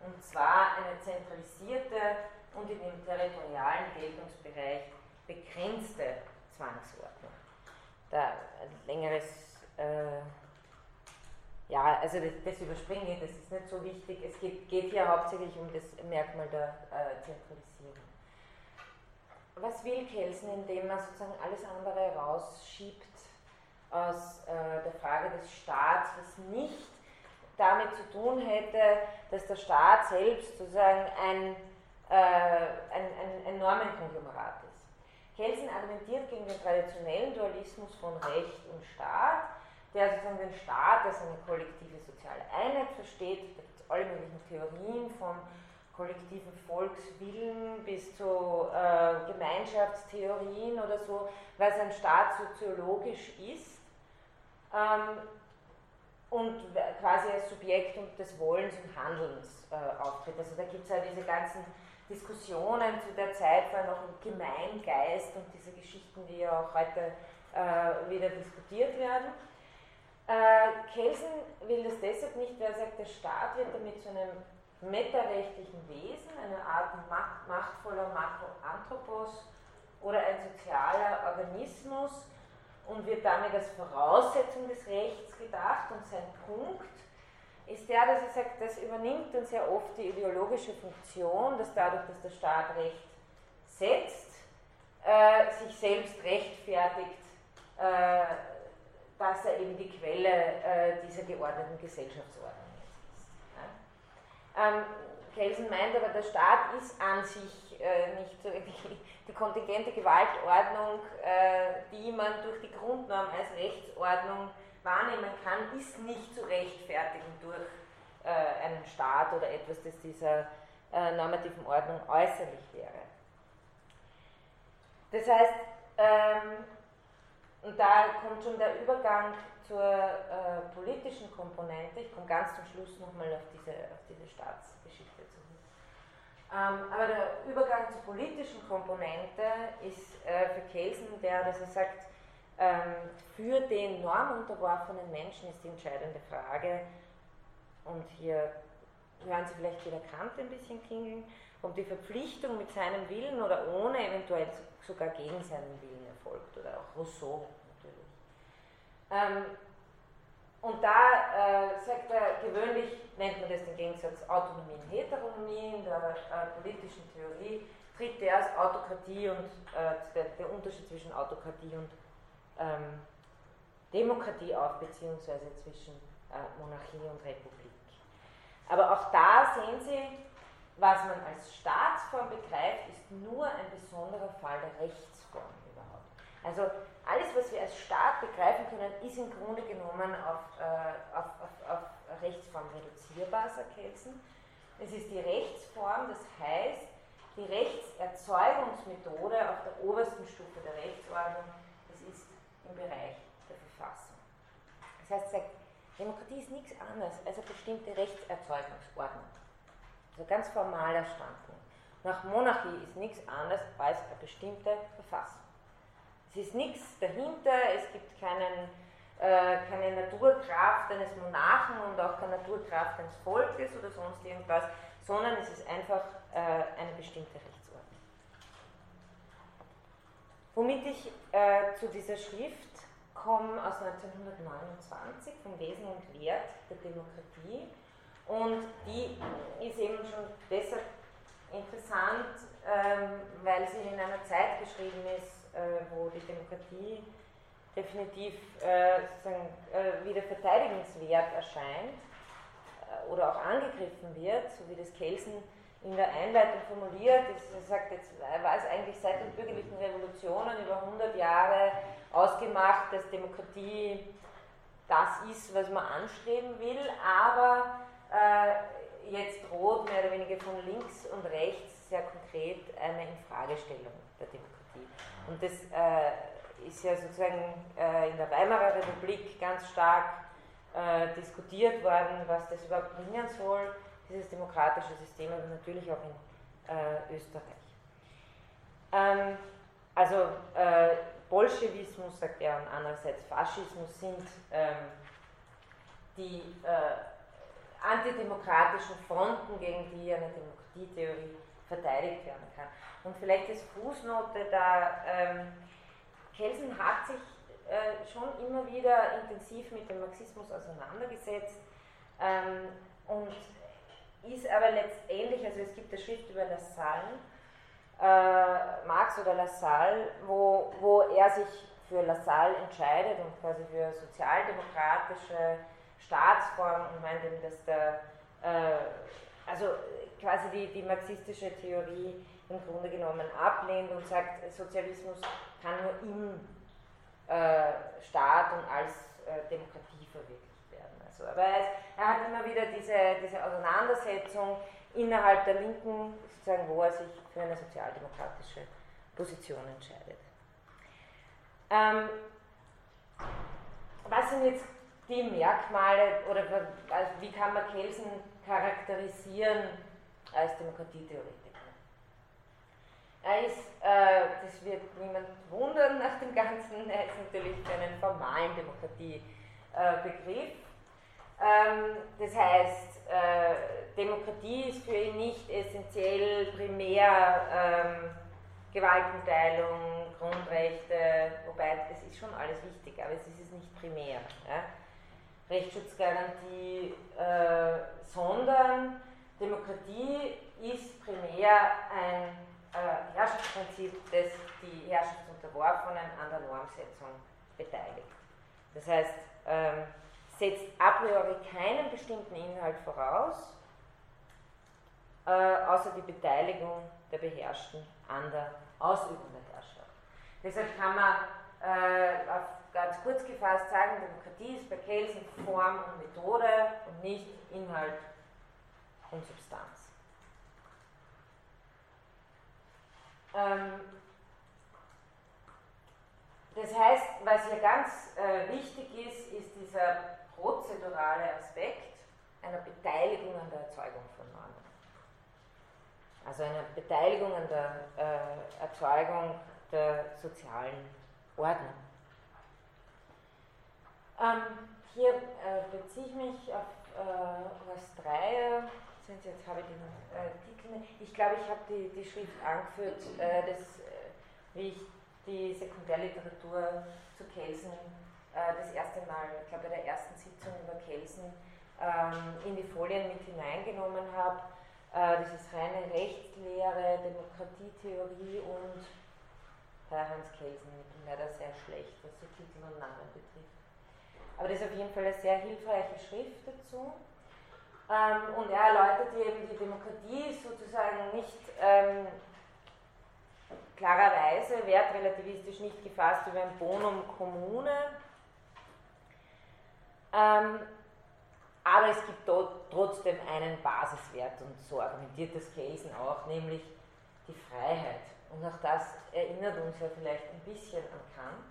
S1: und zwar eine zentralisierte und in dem territorialen Geltungsbereich begrenzte Zwangsordnung. Da ein längeres, äh, ja, also das, das, überspringe ich, das ist nicht so wichtig. Es geht, geht hier hauptsächlich um das Merkmal der äh, Zentralisierung. Was will Kelsen, indem er sozusagen alles andere rausschiebt aus äh, der Frage des Staats, was nicht damit zu tun hätte, dass der Staat selbst sozusagen ein, äh, ein, ein, ein Normenkonglomerat ist. Kelsen argumentiert gegen den traditionellen Dualismus von Recht und Staat, der sozusagen den Staat als eine kollektive soziale Einheit versteht. Da gibt es alle möglichen Theorien vom kollektiven Volkswillen bis zu äh, Gemeinschaftstheorien oder so, was ein Staat soziologisch ist. Ähm, und quasi als Subjekt des Wollens und Handelns äh, auftritt. Also da gibt es ja diese ganzen Diskussionen zu der Zeit, war noch im Gemeingeist und diese Geschichten, die ja auch heute äh, wieder diskutiert werden. Äh, Kelsen will das deshalb nicht, weil er sagt, der Staat wird damit zu einem metarechtlichen Wesen, eine Art machtvoller Makroanthropos oder ein sozialer Organismus, und wird damit als Voraussetzung des Rechts gedacht. Und sein Punkt ist der, dass er sagt, das übernimmt dann sehr oft die ideologische Funktion, dass dadurch, dass der Staat Recht setzt, äh, sich selbst rechtfertigt, äh, dass er eben die Quelle äh, dieser geordneten Gesellschaftsordnung ist. Ja? Ähm, Kelsen meint aber, der Staat ist an sich äh, nicht so die, die, kontingente Gewaltordnung, äh, die man durch die Grundnorm als Rechtsordnung wahrnehmen kann, ist nicht zu rechtfertigen durch äh, einen Staat oder etwas, das dieser äh, normativen Ordnung äußerlich wäre. Das heißt, ähm, und da kommt schon der Übergang zur äh, politischen Komponente. Ich komme ganz zum Schluss nochmal auf diese, auf diese Staatsgeschichte zurück. Ähm, aber der Übergang zur politischen Komponente ist äh, für Kelsen der, dass er sagt, ähm, für den normunterworfenen Menschen ist die entscheidende Frage, und hier hören Sie vielleicht wieder Kant ein bisschen klingeln, ob die Verpflichtung mit seinem Willen oder ohne, eventuell sogar gegen seinen Willen erfolgt, oder auch Rousseau ähm, und da äh, sagt er, gewöhnlich nennt man das den Gegensatz Autonomie und Heteronomie in der äh, politischen Theorie, tritt der als Autokratie und äh, der, der, Unterschied zwischen Autokratie und ähm, Demokratie auf, beziehungsweise zwischen äh, Monarchie und Republik. Aber auch da sehen Sie, was man als Staatsform begreift, ist nur ein besonderer Fall der Rechtsform überhaupt. Also alles, was wir als Staat begreifen können, ist im Grunde genommen auf, äh, auf, auf, auf Rechtsform reduzierbar, sagt Kelsen. Es ist die Rechtsform, das heißt, die Rechtserzeugungsmethode auf der obersten Stufe der Rechtsordnung, das ist im Bereich der Verfassung. Das heißt, Demokratie ist nichts anderes als eine bestimmte Rechtserzeugungsordnung. Also ganz formaler Standpunkt. Nach Monarchie ist nichts anderes als eine bestimmte Verfassung. Es ist nichts dahinter, es gibt keinen, äh, keine Naturkraft eines Monarchen und auch keine Naturkraft eines Volkes oder sonst irgendwas, sondern es ist einfach äh, eine bestimmte Rechtsordnung. Womit ich äh, zu dieser Schrift komme aus 1929 vom Wesen und Wert der Demokratie und die ist eben schon deshalb interessant, ähm, weil sie in einer Zeit geschrieben ist, äh, wo die Demokratie definitiv äh, äh, wieder verteidigenswert erscheint oder auch angegriffen wird, so wie das Kelsen in der Einleitung formuliert. Er sagt, jetzt war es eigentlich seit den bürgerlichen Revolutionen über 100 Jahre ausgemacht, dass Demokratie das ist, was man anstreben will, aber äh, jetzt droht mehr oder weniger von links und rechts sehr konkret eine Infragestellung der Demokratie. Und das äh, ist ja sozusagen äh, in der Weimarer Republik ganz stark äh, diskutiert worden, was das überhaupt bringen soll, dieses demokratische System, aber natürlich auch in äh, Österreich. Ähm, also äh, Bolschewismus, sagt er, und andererseits Faschismus sind ähm, die äh, antidemokratischen Fronten, gegen die eine Demokratietheorie verteidigt werden kann. Und vielleicht als Fußnote, da ähm, Kelsen hat sich äh, schon immer wieder intensiv mit dem Marxismus auseinandergesetzt ähm, und ist aber letztendlich, also es gibt eine Schrift über Lassalle, äh, Marx oder Lassalle, wo, wo er sich für Lassalle entscheidet und quasi für sozialdemokratische Staatsform und meint eben, dass der, äh, also quasi die, die marxistische Theorie im Grunde genommen ablehnt und sagt, Sozialismus kann nur im äh, Staat und als äh, Demokratie verwirklicht werden. Also, aber er, er, hat immer wieder diese, diese Auseinandersetzung innerhalb der Linken, sozusagen, wo er sich für eine sozialdemokratische Position entscheidet. Ähm, was sind jetzt die Merkmale oder also wie kann man Kelsen charakterisieren als Demokratietheoretiker? Er ist, äh, das wird niemand wundern nach dem Ganzen, er ist natürlich für einen formalen Demokratiebegriff. Ähm, das heißt, äh, Demokratie ist für ihn nicht essentiell primär ähm, Gewaltenteilung, Grundrechte, wobei das ist schon alles wichtig, aber es ist es nicht primär. Ja? Rechtsschutzgarantie, äh, sondern Demokratie ist primär ein äh, Herrschaftsprinzip, das die Herrschaftsunterworfenen an der Normsetzung beteiligt. Das heißt, ähm, setzt a priori keinen bestimmten Inhalt voraus, äh, außer die Beteiligung der Beherrschten an der Ausübung der Herrschaft. Deshalb kann man äh, ganz kurz gefasst sagen, Demokratie ist bei Kelsen Form und Methode und nicht Inhalt und Substanz. Ähm, das heißt, was hier ganz äh, wichtig ist, ist dieser prozedurale Aspekt einer Beteiligung an der Erzeugung von Normen. Also einer Beteiligung an der äh, Erzeugung der sozialen Ordnung. Ähm, hier äh, beziehe ich mich auf äh, was drei jetzt habe ich den äh, Titel. Ich glaube, ich habe die, die Schrift angeführt, äh, das, äh, wie ich die Sekundärliteratur zu Kelsen äh, das erste Mal, ich glaube bei der ersten Sitzung über Kelsen, ähm, in die Folien mit hineingenommen habe. Äh, das ist reine Rechtslehre, Demokratietheorie und Herr Hans Kelsen, mit dem leider sehr schlecht, was so Titel und Namen betrifft. Aber das ist auf jeden Fall eine sehr hilfreiche Schrift dazu. Ähm, und er erläutert eben, die Demokratie sozusagen nicht ähm, klarerweise wertrelativistisch nicht gefasst über ein Bonum Kommune, ähm, aber es gibt dort trotzdem einen Basiswert und so argumentiert das Kelsen auch, nämlich die Freiheit. Und auch das erinnert uns ja vielleicht ein bisschen an Kant.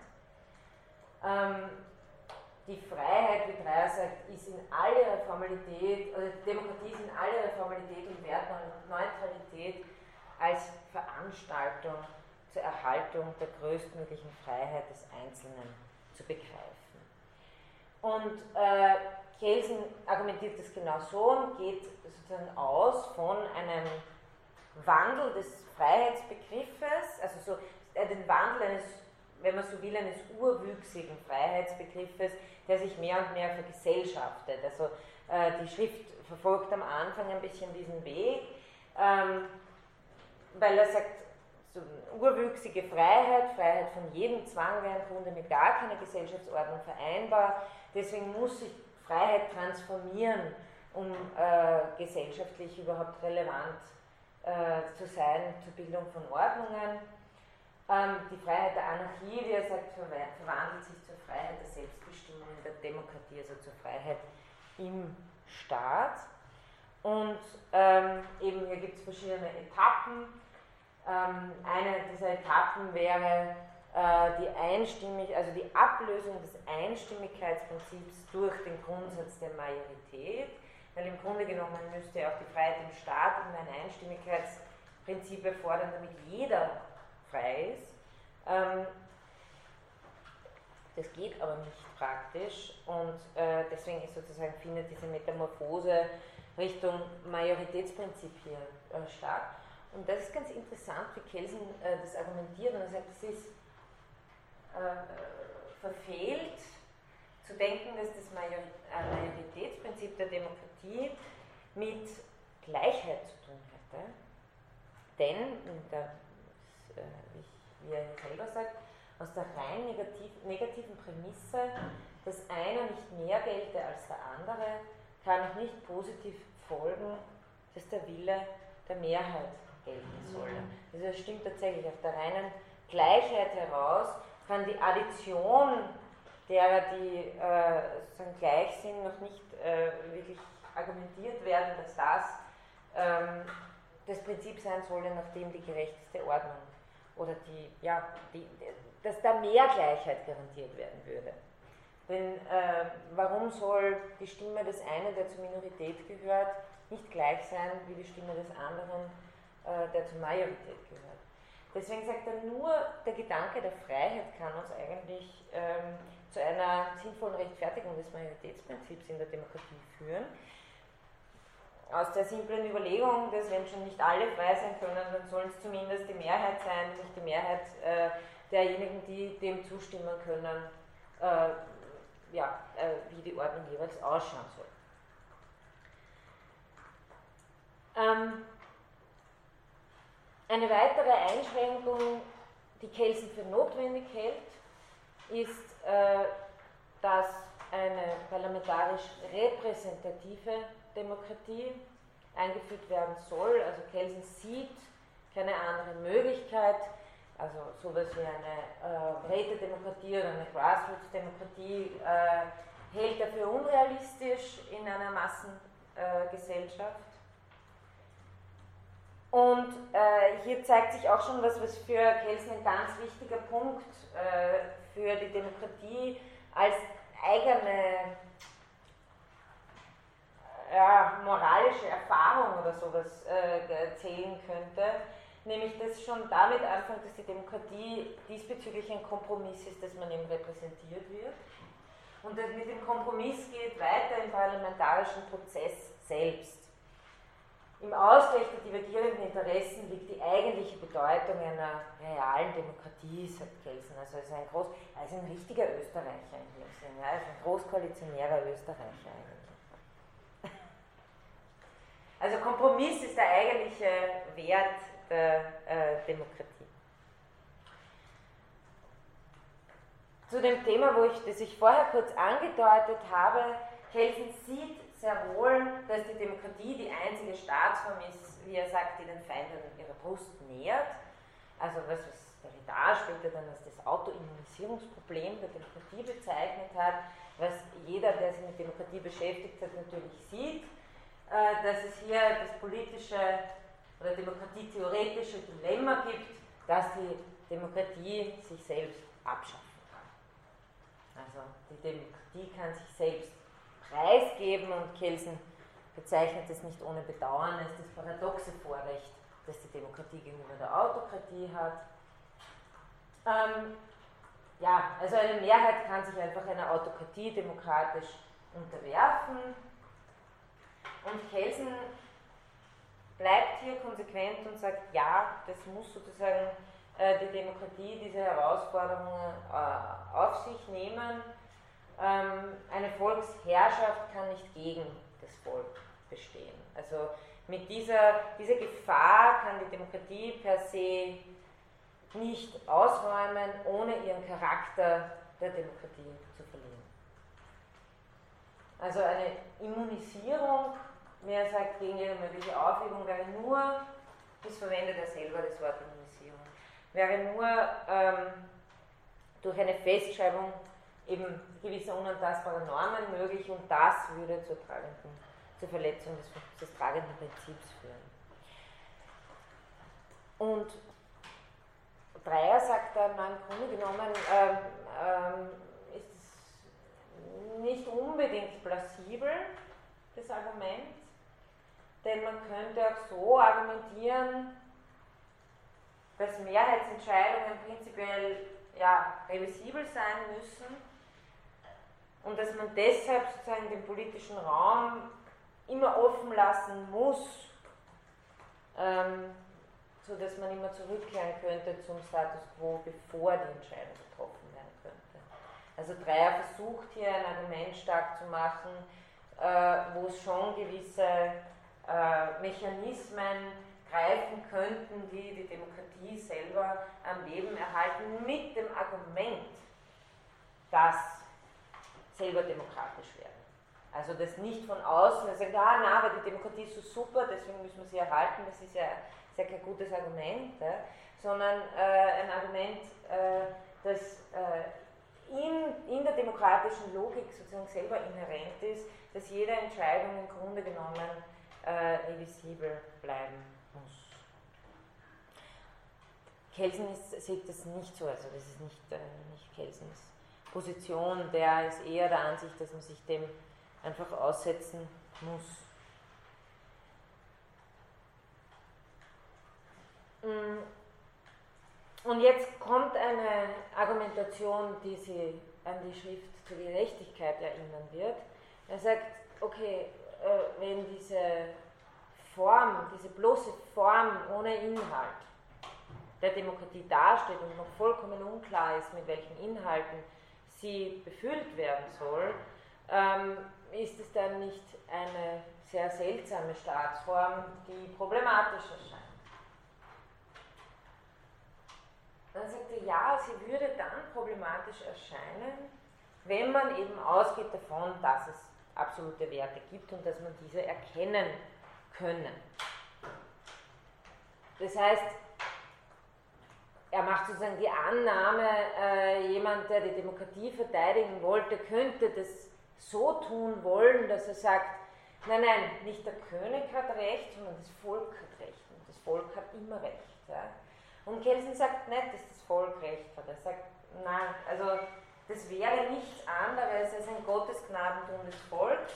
S1: Die Freiheit, wie Dreier sagt, ist in all ihrer Formalität, oder die Demokratie ist in all ihrer Formalität und Wertneutralität als Veranstaltung zur Erhaltung der größtmöglichen Freiheit des Einzelnen zu begreifen. Und äh, Kelsen argumentiert das genau so und geht sozusagen aus von einem Wandel des Freiheitsbegriffes, also so äh, den Wandel eines, wenn man so will, eines urwüchsigen Freiheitsbegriffes, der sich mehr und mehr vergesellschaftet. Also äh, die Schrift verfolgt am Anfang ein bisschen diesen Weg, ähm, weil er sagt, so urwüchsige Freiheit, Freiheit von jedem Zwang wäre im Grunde mit gar keiner Gesellschaftsordnung vereinbar. Deswegen muss sich Freiheit transformieren, um äh, gesellschaftlich überhaupt relevant äh, zu sein zur Bildung von Ordnungen. Ähm, die Freiheit der Anarchie, wie er sagt, verwandelt sich zur Freiheit der Selbstbestimmung in der Demokratie, also zur Freiheit im Staat. Und ähm, eben hier gibt es verschiedene Etappen. Ähm, eine dieser Etappen wäre äh, die Einstimmig, also die Ablösung des Einstimmigkeitsprinzips durch den Grundsatz der Majorität, weil im Grunde genommen müsste auch die Freiheit im Staat immer ein Einstimmigkeitsprinzip erfordern, damit jeder frei ist. Ähm, das geht aber nicht praktisch und äh, deswegen ist sozusagen findet diese Metamorphose Richtung Majoritätsprinzip hier äh, statt. Und das ist ganz interessant, wie Kelsen äh, das argumentiert und er sagt, es ist äh, verfehlt zu denken, dass das äh, Majoritätsprinzip der Demokratie mit Gleichheit zu tun hätte. Denn, der, wie er selber sagt, aus der rein negativ, negativen Prämisse, dass einer nicht mehr gelte als der andere, kann auch nicht positiv folgen, dass der Wille der Mehrheit gelten soll. Also es stimmt tatsächlich auf der reinen Gleichheit heraus, kann die Addition derer, die äh, gleich sind, noch nicht äh, wirklich argumentiert werden, dass das ähm, das Prinzip sein solle, nach dem die gerechteste Ordnung oder die, ja, die, dass da mehr Gleichheit garantiert werden würde. Denn äh, warum soll die Stimme des einen, der zur Minorität gehört, nicht gleich sein wie die Stimme des anderen, äh, der zur Majorität gehört? Deswegen sagt er, nur der Gedanke der Freiheit kann uns eigentlich ähm, zu einer sinnvollen Rechtfertigung des Majoritätsprinzips in der Demokratie führen. Aus der simplen Überlegung, dass wenn schon nicht alle frei sein können, dann sollen es zumindest die Mehrheit sein, nicht die Mehrheit äh, derjenigen, die dem zustimmen können, äh, ja, äh, wie die Ordnung jeweils ausschauen soll. Ähm, eine weitere Einschränkung, die Kelsen für notwendig hält, ist, äh, dass eine parlamentarisch repräsentative Demokratie eingeführt werden soll. Also Kelsen sieht keine andere Möglichkeit, also sowas wie eine äh, Rätedemokratie oder eine Grassroots-Demokratie äh, hält er für unrealistisch in einer Massengesellschaft. Und äh, hier zeigt sich auch schon was, was für Kelsen ein ganz wichtiger Punkt äh, für die Demokratie als eigene ja, moralische Erfahrung oder sowas äh, zählen könnte. Nämlich, dass schon damit anfängt, dass die Demokratie diesbezüglich ein Kompromiss ist, dass man eben repräsentiert wird. Und das mit dem Kompromiss geht weiter im parlamentarischen Prozess selbst. Im Ausgleich der divergierenden Interessen liegt die eigentliche Bedeutung einer realen Demokratie, sagt Kelsen. Also ist ein, groß, ist ein richtiger Österreicher in dem Sinne, er ist ein großkoalitionärer Österreicher eigentlich. Also Kompromiss ist der eigentliche Wert der äh, Demokratie. Zu dem Thema, wo ich, das ich vorher kurz angedeutet habe, Kelsen sieht sehr wohl, dass die Demokratie die einzige Staatsform ist, wie er sagt, die den Feinden ihrer Brust nähert. Also was, was Derrida später dann als das Autoimmunisierungsproblem der Demokratie bezeichnet hat, was jeder, der sich mit Demokratie beschäftigt hat, natürlich sieht, dass es hier das politische oder demokratietheoretische Dilemma gibt, dass die Demokratie sich selbst abschaffen kann. Also die Demokratie kann sich selbst preisgeben und Kelsen bezeichnet es nicht ohne Bedauern als das paradoxe Vorrecht, das die Demokratie gegenüber der Autokratie hat. Ähm, ja, also eine Mehrheit kann sich einfach einer Autokratie demokratisch unterwerfen. Und Kelsen bleibt hier konsequent und sagt, ja, das muss sozusagen äh, die Demokratie diese Herausforderungen äh, auf sich nehmen. Ähm, eine Volksherrschaft kann nicht gegen das Volk bestehen. Also mit dieser, dieser Gefahr kann die Demokratie per se nicht ausräumen, ohne ihren Charakter der Demokratie zu verlieren. Also eine Immunisierung, wer sagt, gegen jede mögliche Aufhebung, wäre nur, das verwendet er selber das Wort Immunisierung, wäre nur ähm, durch eine Festschreibung eben gewisser unantastbarer Normen möglich und das würde zur tragenden, zur Verletzung des, des tragenden Prinzips führen. Und Dreier sagt dann, im Grunde genommen ähm, ähm, ist es nicht unbedingt plausibel, das Argument, denn man könnte auch so argumentieren, dass Mehrheitsentscheidungen prinzipiell ja, revisibel sein müssen und dass man deshalb sozusagen den politischen Raum immer offen lassen muss, ähm, sodass man immer zurückkehren könnte zum Status quo, bevor die Entscheidung getroffen werden könnte. Also Dreier versucht hier ein Argument stark zu machen, äh, wo es schon gewisse äh, Mechanismen greifen könnten, die die Demokratie selber am Leben erhalten, mit dem Argument, dass selber demokratisch werden. Also das nicht von außen, also sagen, ah, na, aber die Demokratie ist so super, deswegen müssen wir sie erhalten, das ist ja, ist ja kein gutes Argument, ja, sondern äh, ein Argument, äh, das äh, in, in der demokratischen Logik sozusagen selber inhärent ist, dass jede Entscheidung im Grunde genommen äh, revisibel bleiben muss. Kelsen ist, sieht das nicht so, also das ist nicht, äh, nicht Kelsens Position, der ist eher der Ansicht, dass man sich dem einfach aussetzen muss. Mm. Und jetzt kommt eine Argumentation, die Sie an die Schrift zur Gerechtigkeit erinnern wird. Er sagt, okay, äh, wenn diese Form, diese bloße Form ohne Inhalt der Demokratie dasteht und noch vollkommen unklar ist, mit welchen Inhalten sie befüllt werden soll, ähm, ist es dann nicht eine sehr seltsame Staatsform, die problematisch erscheint. Dann sagt er, ja, sie würde dann problematisch erscheinen, wenn man eben ausgeht davon, dass es absolute Werte gibt und dass man diese erkennen können. Das heißt, er macht sozusagen die Annahme, äh, jemand, der die Demokratie verteidigen wollte, könnte das so tun wollen, dass er sagt, nein, nein, nicht der König hat Recht, sondern das Volk hat Recht. Und das Volk hat immer Recht. Ja. Und Kelsen sagt nicht, dass das Volk Recht hat. Er sagt, nein, also das wäre nichts anderes als ein Gottesgnadentum des Volks,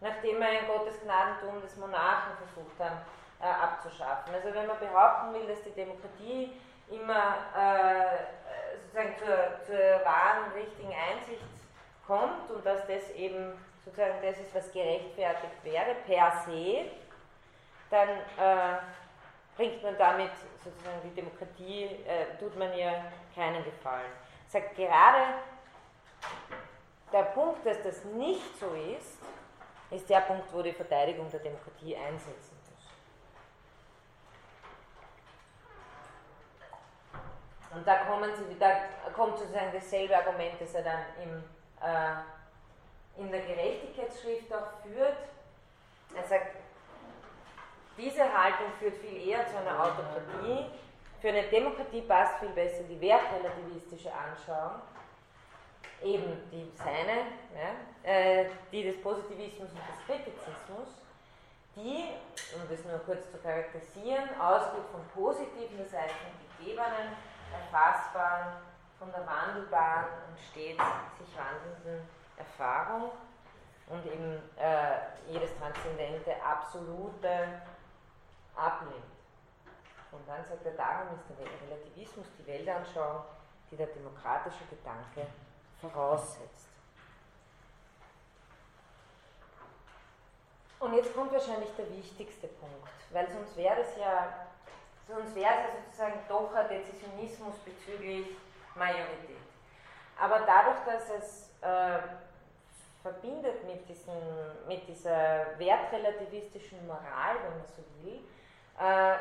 S1: nachdem wir ein Gottesgnadentum des Monarchen versucht haben äh, abzuschaffen. Also wenn man behaupten will, dass die Demokratie immer äh, sozusagen zur, zur wahren, richtigen Einsicht kommt und dass das eben sozusagen das ist, was gerechtfertigt wäre per se, dann äh, bringt man damit sozusagen die Demokratie, äh, tut man ihr keinen Gefallen. Sagt gerade der Punkt, dass das nicht so ist, ist der Punkt, wo die Verteidigung der Demokratie einsetzt. Und da, kommen sie, da kommt sozusagen dasselbe Argument, das er dann im, äh, in der Gerechtigkeitsschrift auch führt. Er sagt, diese Haltung führt viel eher zu einer Autokratie. Für eine Demokratie passt viel besser die wertrelativistische Anschauung, eben die seine, ja, äh, die des Positivismus und des Kritizismus, die, um das nur kurz zu charakterisieren, ausgeht vom Positiven, das heißt vom Gegebenen, Erfassbaren, von der wandelbaren und stets sich wandelnden Erfahrung und eben äh, jedes transzendente, absolute ablehnt. Und dann sagt er, darum ist der Relativismus die Weltanschauung, die der demokratische Gedanke voraussetzt. Und jetzt kommt wahrscheinlich der wichtigste Punkt, weil sonst wäre es ja, sonst wäre es ja sozusagen doch ein Dezisionismus bezüglich Majorität. Aber dadurch, dass es äh, verbindet mit, diesen, mit dieser wertrelativistischen Moral, wenn man so will, äh,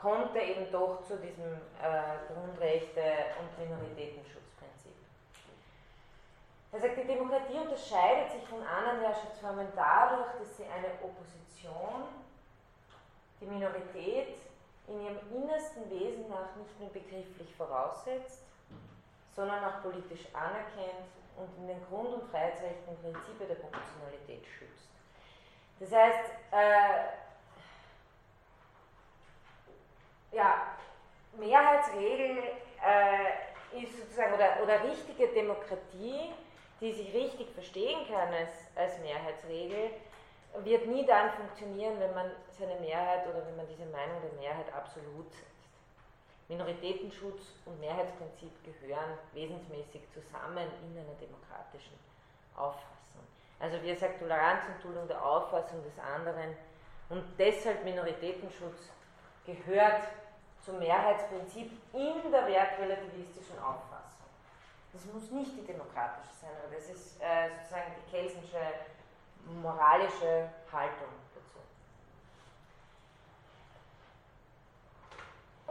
S1: kommt er eben doch zu diesem äh, Grundrechte- und Minoritätenschutzprinzip. Er sagt, die Demokratie unterscheidet sich von anderen Herrschaftsformen dadurch, dass sie eine Opposition, die Minorität, in ihrem innersten Wesen nach nicht nur begrifflich voraussetzt, sondern auch politisch anerkennt und in den Grund- und Freiheitsrechten Prinzipien der Proportionalität schützt. Das heißt, äh, ja, Mehrheitsregel äh, ist sozusagen, oder, oder richtige Demokratie, die sich richtig verstehen kann als, als Mehrheitsregel, wird nie dann funktionieren, wenn man seine Mehrheit oder wenn man diese Meinung der Mehrheit absolut Minoritätenschutz und Mehrheitsprinzip gehören wesensmäßig zusammen in einer demokratischen Auffassung. Also wie er sagt, Toleranz und Duldung der Auffassung des anderen und deshalb Minoritätenschutz gehört zum Mehrheitsprinzip in der wertrelativistischen Auffassung. Das muss nicht die demokratische sein, aber das ist äh, sozusagen die Kelsensche moralische Haltung.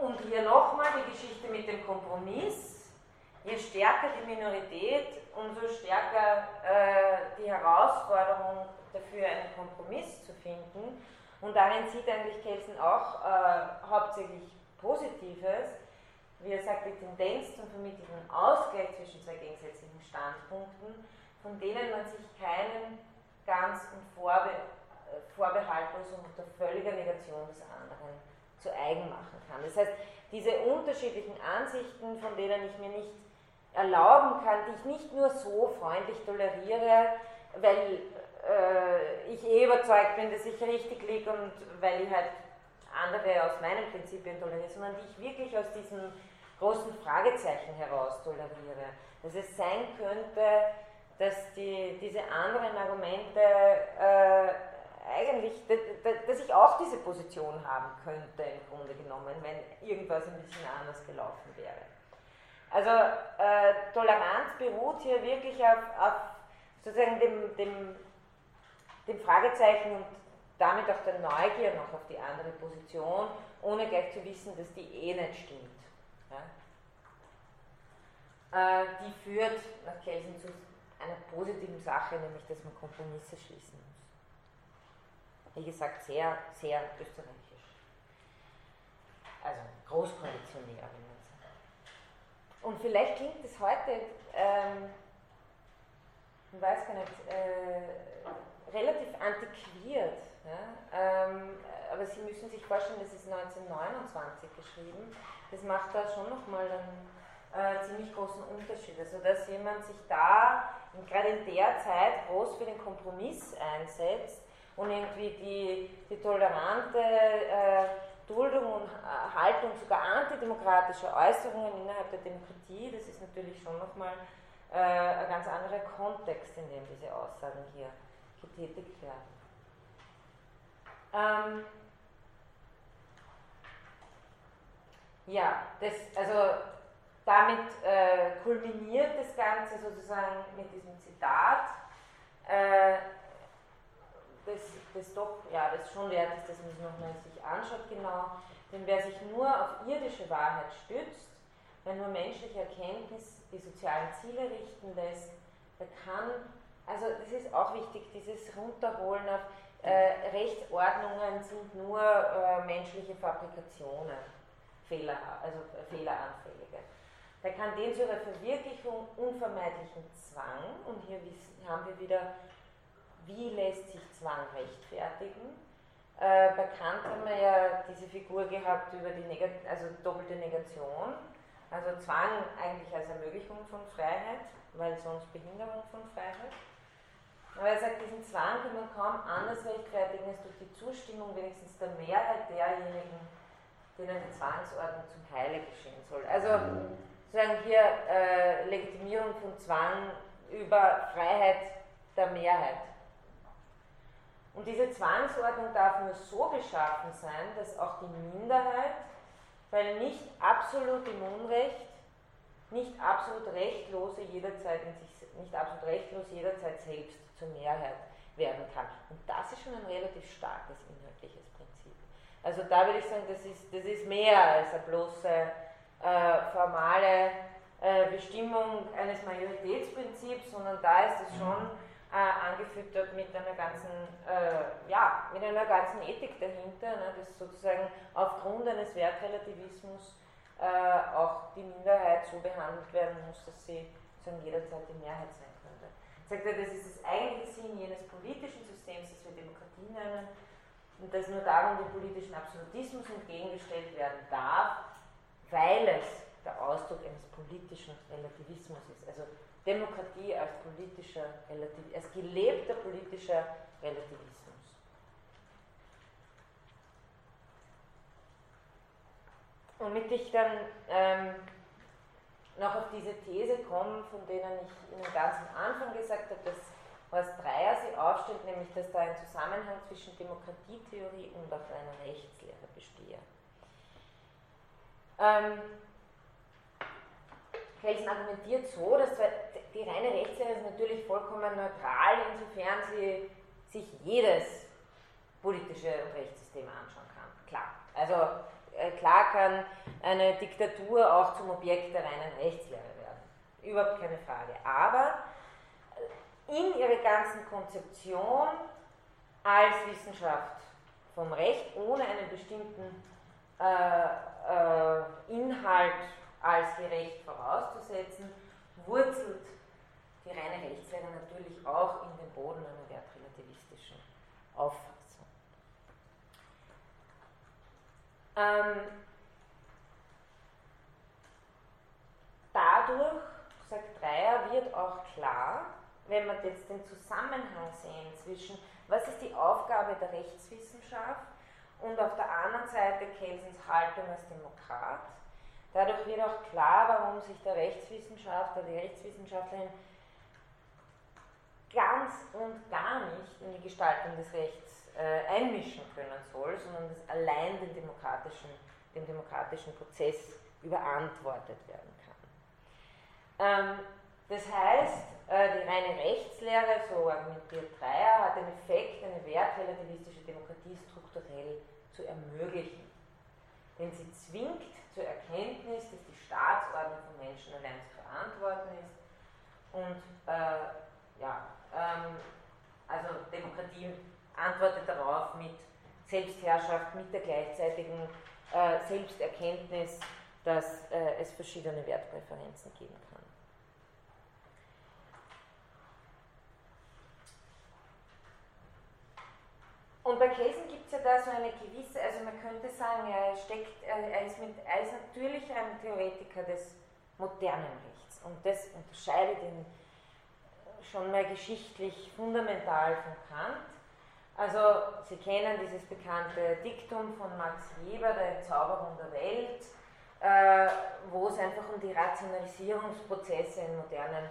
S1: Und hier nochmal die Geschichte mit dem Kompromiss. Je stärker die Minorität, umso stärker äh, die Herausforderung dafür, einen Kompromiss zu finden. Und darin sieht eigentlich Kelsen auch äh, hauptsächlich Positives. Wie er sagt, die Tendenz zum vermittelten Ausgleich zwischen zwei gegensätzlichen Standpunkten, von denen man sich keinen ganz und vorbe äh, vorbehaltlos und unter völliger Negation des anderen zu eigen machen kann. Das heißt, diese unterschiedlichen Ansichten, von denen ich mir nicht erlauben kann, die ich nicht nur so freundlich toleriere, weil äh, ich eh überzeugt bin, dass ich richtig liege und weil ich halt andere aus meinen Prinzipien toleriere, sondern die ich wirklich aus diesem großen Fragezeichen heraus toleriere. Dass es sein könnte, dass die, diese anderen Argumente äh, eigentlich, dass ich auch diese Position haben könnte, im Grunde genommen, wenn irgendwas ein bisschen anders gelaufen wäre. Also äh, Toleranz beruht hier wirklich auf, auf sozusagen dem, dem, dem Fragezeichen und damit auch der Neugier noch auf die andere Position, ohne gleich zu wissen, dass die eh nicht stimmt. Ja? Äh, die führt nach Kelsen zu einer positiven Sache, nämlich dass man Kompromisse schließen muss wie gesagt, sehr, sehr österreichisch. Also großkoalitionär, wenn man sagt. Und vielleicht klingt es heute, ähm, ich weiß gar nicht, äh, relativ antiquiert. Ja? Ähm, aber Sie müssen sich vorstellen, das ist 1929 geschrieben. Das macht da schon nochmal einen äh, ziemlich großen Unterschied. Also, dass jemand sich da gerade in der Zeit groß für den Kompromiss einsetzt und irgendwie die, die tolerante äh, Duldung und äh, Haltung sogar antidemokratischer Äußerungen innerhalb der Demokratie, das ist natürlich schon nochmal äh, ein ganz anderer Kontext, in dem diese Aussagen hier getätigt werden. Ähm, ja, das, also damit äh, kulminiert das Ganze sozusagen mit diesem Zitat. Äh, das, das doch, ja, das schon wert ist, dass man es nochmal sich anschaut genau. Denn wer sich nur auf irdische Wahrheit stützt, wer nur menschliche Erkenntnis die sozialen Ziele richten lässt, der kann, also das ist auch wichtig, dieses Runterholen auf äh, Rechtsordnungen sind nur äh, menschliche Fabrikationen. Fehler, also fehleranfällige. Da kann den zu ihrer Verwirklichung unvermeidlichen Zwang, und hier haben wir wieder, wie lässt sich Zwang rechtfertigen? Äh, bekannt haben wir ja diese Figur gehabt über die Negat also doppelte Negation, also Zwang eigentlich als Ermöglichung von Freiheit, weil sonst Behinderung von Freiheit. Aber er sagt, diesen Zwang kann man kaum anders rechtfertigen als durch die Zustimmung wenigstens der Mehrheit derjenigen, denen die Zwangsordnung zum Heile geschehen soll. Also sozusagen hier äh, Legitimierung von Zwang über Freiheit der Mehrheit. Und diese Zwangsordnung darf nur so geschaffen sein, dass auch die Minderheit, weil nicht absolut im Unrecht, nicht absolut rechtlose jederzeit in sich, nicht absolut rechtlos jederzeit selbst zur Mehrheit werden kann. Und das ist schon ein relativ starkes inhaltliches Prinzip. Also da würde ich sagen, das ist, das ist mehr als eine bloße äh, formale äh, Bestimmung eines Majoritätsprinzips, sondern da ist es schon äh, angefüttert mit einer ganzen, äh, ja, mit einer ganzen Ethik dahinter, ne, dass sozusagen aufgrund eines Wertrelativismus äh, auch die Minderheit so behandelt werden muss, dass sie sozusagen jederzeit die Mehrheit sein könnte. Sagt er, das ist das eigentliche Sinn jenes politischen Systems, das wir Demokratie nennen, und dass nur darum dem politischen Absolutismus entgegengestellt werden darf, weil es der Ausdruck eines politischen Relativismus ist. Also Demokratie als politischer Relativ als gelebter politischer Relativismus. Womit ich dann ähm, noch auf diese These komme, von denen ich Ihnen ganz am Anfang gesagt habe, dass Horst Dreier sie aufstellt, nämlich dass da ein Zusammenhang zwischen Demokratietheorie und auch einer Rechtslehre bestehe. Ähm, Kelsen argumentiert so, dass die reine Rechtslehre ist natürlich vollkommen neutral, insofern sie sich jedes politische und Rechtssystem anschauen kann. Klar. Also klar kann eine Diktatur auch zum Objekt der reinen Rechtslehre werden. Überhaupt keine Frage. Aber in ihrer ganzen Konzeption als Wissenschaft vom Recht ohne einen bestimmten äh, äh, Inhalt als gerecht vorauszusetzen, wurzelt die reine Rechtslehre natürlich auch in den Boden einer wertrelativistischen Auffassung. Ähm, dadurch, sagt Dreier, wird auch klar, wenn man jetzt den Zusammenhang sehen zwischen, was ist die Aufgabe der Rechtswissenschaft und auf der anderen Seite Kelsens Haltung als Demokrat, Dadurch wird auch klar, warum sich der Rechtswissenschaftler, die Rechtswissenschaftlerin ganz und gar nicht in die Gestaltung des Rechts äh, einmischen können soll, sondern dass allein dem demokratischen, dem demokratischen Prozess überantwortet werden kann. Ähm, das heißt, äh, die reine Rechtslehre, so argumentiert Dreier, hat den Effekt, eine wertrelativistische Demokratie strukturell zu ermöglichen. Denn sie zwingt zur Erkenntnis, dass die Staatsordnung von Menschen allein zu verantworten ist und äh, ja, ähm, also Demokratie antwortet darauf mit Selbstherrschaft, mit der gleichzeitigen äh, Selbsterkenntnis, dass äh, es verschiedene Wertpräferenzen geben kann. Und bei Kelsen gibt es ja da so eine gewisse, also man könnte sagen, er, steckt, er, ist, mit, er ist natürlich ein Theoretiker des modernen Rechts und das unterscheidet ihn schon mal geschichtlich fundamental von Kant. Also Sie kennen dieses bekannte Diktum von Max Weber, der Entzauberung der Welt, äh, wo es einfach um die Rationalisierungsprozesse in modernen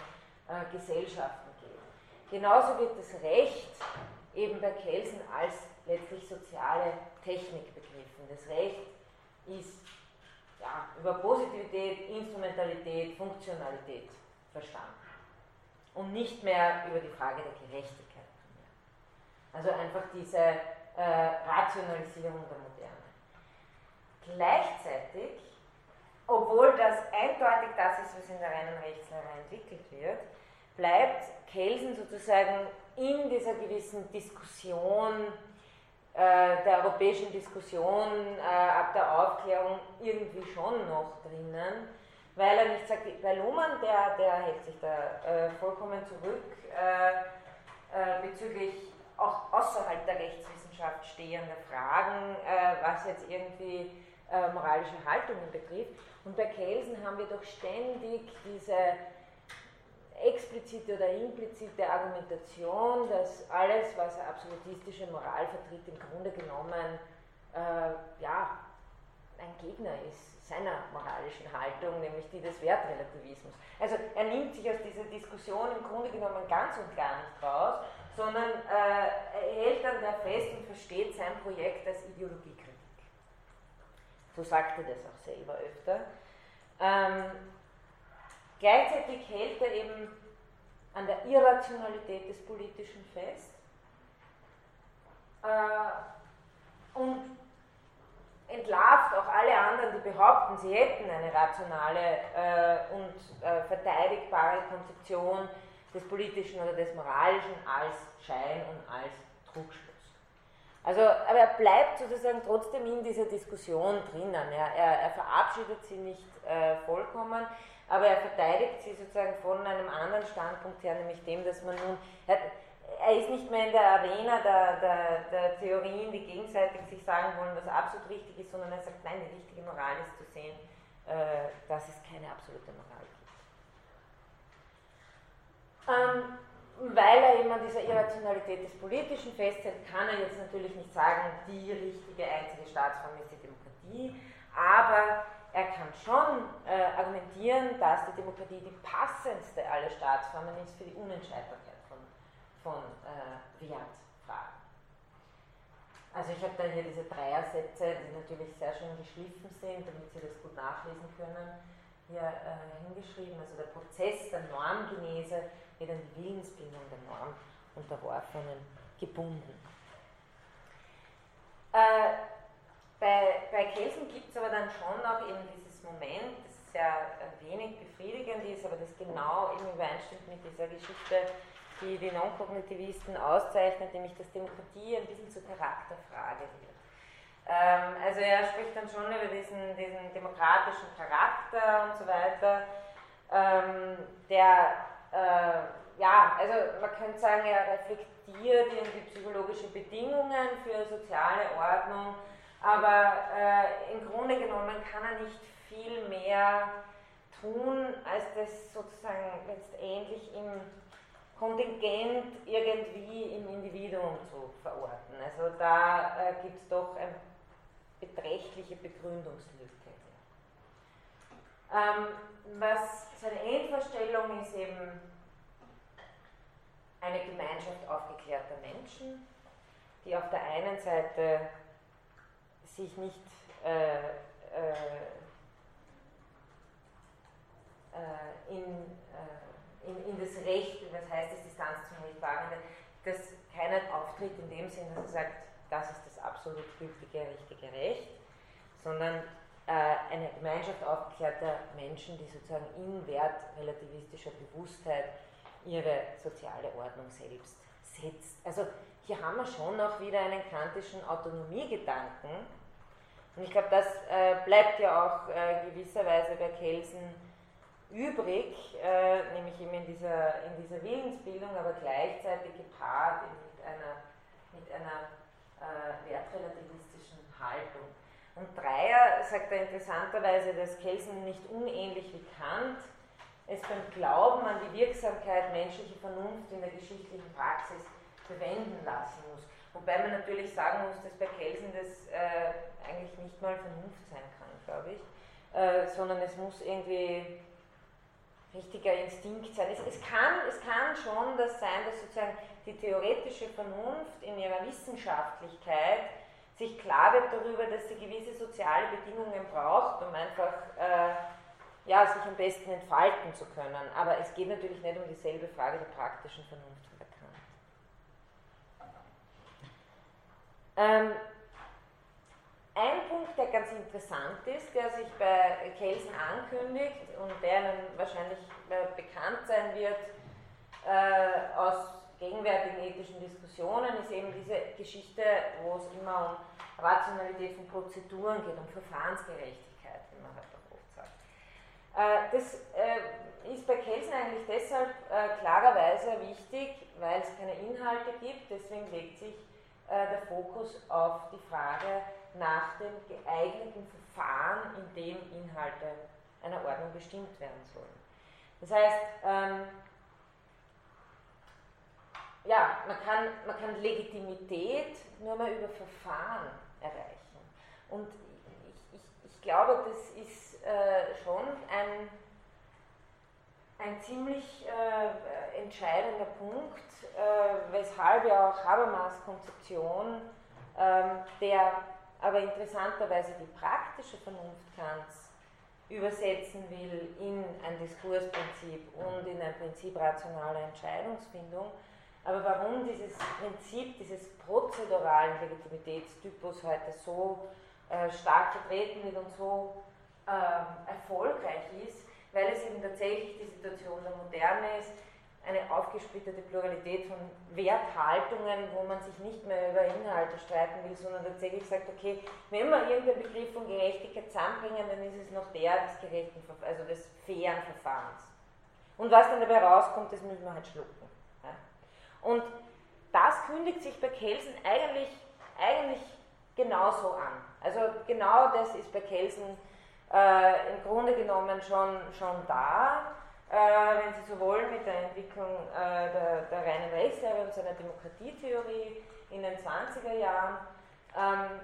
S1: äh, Gesellschaften geht. Genauso wird das Recht eben bei Kelsen als letztlich soziale Technik begriffen. Das Recht ist ja, über Positivität, Instrumentalität, Funktionalität verstanden. Und nicht mehr über die Frage der Gerechtigkeit. Also einfach diese äh, Rationalisierung der Moderne. Gleichzeitig, obwohl das eindeutig das ist, was in der reinen Rechtslehre entwickelt wird, bleibt Kelsen sozusagen in dieser gewissen Diskussion äh, der europäischen Diskussion äh, ab der Aufklärung irgendwie schon noch drinnen, weil er nicht sagt, bei Luhmann, der, der hält sich da äh, vollkommen zurück bezüglich auch außerhalb der Rechtswissenschaft stehender Fragen, was jetzt irgendwie moralische Haltungen betrifft. Und bei Kelsen haben wir doch ständig diese explizite oder implizite Argumentation, dass alles, was eine absolutistische Moral vertritt, im Grunde genommen äh, ja, ein Gegner ist seiner moralischen Haltung, nämlich die des Wertrelativismus. Also er nimmt sich aus dieser Diskussion im Grunde genommen ganz und gar nicht raus, sondern äh, er hält dann da fest und versteht sein Projekt als Ideologiekritik. So sagt er das auch selber öfter. Ähm, Gleichzeitig hält er eben an der Irrationalität des Politischen fest äh, und entlarvt auch alle anderen, die behaupten, sie hätten eine rationale äh, und äh, verteidigbare Konzeption des Politischen oder des Moralischen als Schein und als Trugschluss. Also, aber er bleibt sozusagen trotzdem in dieser Diskussion drinnen. Er, er, er verabschiedet sie nicht äh, vollkommen aber er verteidigt sie sozusagen von einem anderen Standpunkt her, nämlich dem, dass man nun, er, er ist nicht mehr in der Arena der, der, der, Theorien, die gegenseitig sich sagen wollen, was absolut richtig ist, sondern er sagt, nein, die richtige Moral ist zu sehen, äh, dass es keine absolute Moral. Ähm, weil er eben an dieser Irrationalität des Politischen festhält, kann er jetzt natürlich nicht sagen, die richtige einzige Staatsform ist die Demokratie, aber er kann schon äh, argumentieren, dass die Demokratie die passendste aller Staatsformen ist für die Unentscheidbarkeit von, von äh, Wertfragen. Also ich habe da hier diese Dreiersätze, die natürlich sehr schön geschliffen sind, damit Sie das gut nachlesen können, hier äh, hingeschrieben. Also der Prozess der Normgenese wird an die Willensbildung der Norm unterworfenen gebunden. Äh, bei, bei Kelsen gibt es aber dann schon noch eben dieses Moment, das sehr wenig befriedigend ist, aber das genau eben übereinstimmt mit dieser Geschichte, die die Non-Kognitivisten auszeichnet, nämlich dass Demokratie ein bisschen zur Charakterfrage wird. Ähm, also er spricht dann schon über diesen, diesen demokratischen Charakter und so weiter, ähm, der, äh, ja, also man könnte sagen, er reflektiert irgendwie psychologische Bedingungen für soziale Ordnung aber äh, im Grunde genommen kann er nicht viel mehr tun, als das sozusagen letztendlich im Kontingent irgendwie im Individuum zu verorten. Also da äh, gibt es doch eine beträchtliche Begründungslücke. Ähm, was seine Endvorstellung ist eben eine Gemeinschaft aufgeklärter Menschen, die auf der einen Seite sich nicht äh, äh, äh in, äh, in, in, das Recht, was heißt das Distanz zum Recht wahrnimmt, dass keiner auftritt in dem Sinne, dass er sagt, das ist das absolut gültige, richtige Recht, sondern äh, eine Gemeinschaft aufgeklärter Menschen, die sozusagen in Wert relativistischer Bewusstheit ihre soziale Ordnung selbst setzt. Also hier haben wir schon auch wieder einen kantischen Autonomiegedanken, und ich glaube, das äh, bleibt ja auch äh, gewisserweise bei Kelsen übrig, äh, nämlich eben in dieser, in dieser Willensbildung, aber gleichzeitig gepaart mit einer, mit einer äh, wertrelativistischen Haltung. Und Dreier sagt er interessanterweise, dass Kelsen nicht unähnlich wie Kant es beim Glauben an die Wirksamkeit menschlicher Vernunft in der geschichtlichen Praxis verwenden lassen muss. Wobei man natürlich sagen muss, dass bei Kelsen das äh, eigentlich nicht mal Vernunft sein kann, glaube ich, äh, sondern es muss irgendwie richtiger Instinkt sein. Es, es, kann, es kann schon das sein, dass sozusagen die theoretische Vernunft in ihrer Wissenschaftlichkeit sich klar wird darüber, dass sie gewisse soziale Bedingungen braucht, um einfach äh, ja, sich am besten entfalten zu können. Aber es geht natürlich nicht um dieselbe Frage der praktischen Vernunft wie bei Kant. Ähm, der ganz interessant ist, der sich bei Kelsen ankündigt und der Ihnen wahrscheinlich äh, bekannt sein wird, äh, aus gegenwärtigen ethischen Diskussionen ist eben diese Geschichte, wo es immer um Rationalität von Prozeduren geht, um Verfahrensgerechtigkeit, wie man halt auch oft sagt. Äh, das äh, ist bei Kelsen eigentlich deshalb äh, klarerweise wichtig, weil es keine Inhalte gibt, deswegen legt sich der Fokus auf die Frage nach dem geeigneten Verfahren, in dem Inhalte einer Ordnung bestimmt werden sollen. Das heißt, ähm, ja, man kann, man kann Legitimität nur mal über Verfahren erreichen. Und ich, ich, ich glaube, das ist äh, schon ein, ein ziemlich äh, entscheidender Punkt, äh, weshalb ja auch Habermas Konzeption, ähm, der aber interessanterweise die praktische Vernunft Kants übersetzen will in ein Diskursprinzip und in ein Prinzip rationaler Entscheidungsfindung, aber warum dieses Prinzip dieses prozeduralen Legitimitätstypus heute so äh, stark vertreten wird und so äh, erfolgreich ist, weil es eben tatsächlich die Situation der Moderne ist, eine aufgesplitterte Pluralität von Werthaltungen, wo man sich nicht mehr über Inhalte streiten will, sondern tatsächlich sagt, okay, wenn wir irgendeinen Begriff von Gerechtigkeit zusammenbringen, dann ist es noch der des gerechten, also des fairen Verfahrens. Und was dann dabei rauskommt, das müssen wir halt schlucken. Und das kündigt sich bei Kelsen eigentlich, eigentlich genauso an. Also genau das ist bei Kelsen äh, im Grunde genommen schon, schon da, äh, wenn Sie so wollen, mit der Entwicklung äh, der, der, reinen Rechtslehre und seiner Demokratietheorie in den 20er Jahren. Ähm,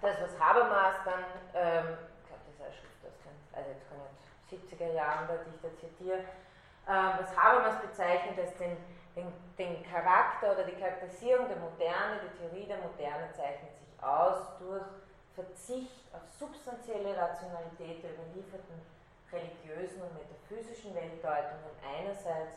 S1: das, was Habermas dann, ähm, ich glaube, das ist aus den, also jetzt kann ich 70er Jahren, da ich da zitiere, ähm, was Habermas bezeichnet als den, den, den, Charakter oder die Charakterisierung der Moderne, die Theorie der Moderne zeichnet sich aus durch Verzicht auf substanzielle Rationalität der überlieferten religiösen und metaphysischen Weltdeutungen einerseits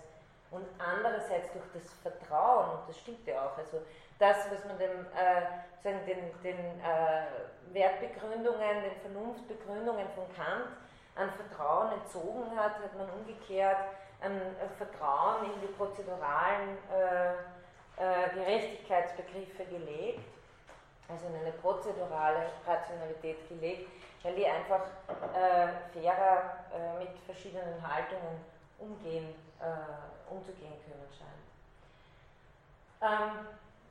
S1: und andererseits durch das Vertrauen, und das stimmt ja auch, also das, was man dem, äh, den, den äh, Wertbegründungen, den Vernunftbegründungen von Kant an Vertrauen entzogen hat, hat man umgekehrt ein Vertrauen in die prozeduralen äh, äh, Gerechtigkeitsbegriffe gelegt, also in eine prozedurale Rationalität gelegt, weil die einfach äh, fairer äh, mit verschiedenen Haltungen umgehen, äh, umzugehen können scheint. Ähm,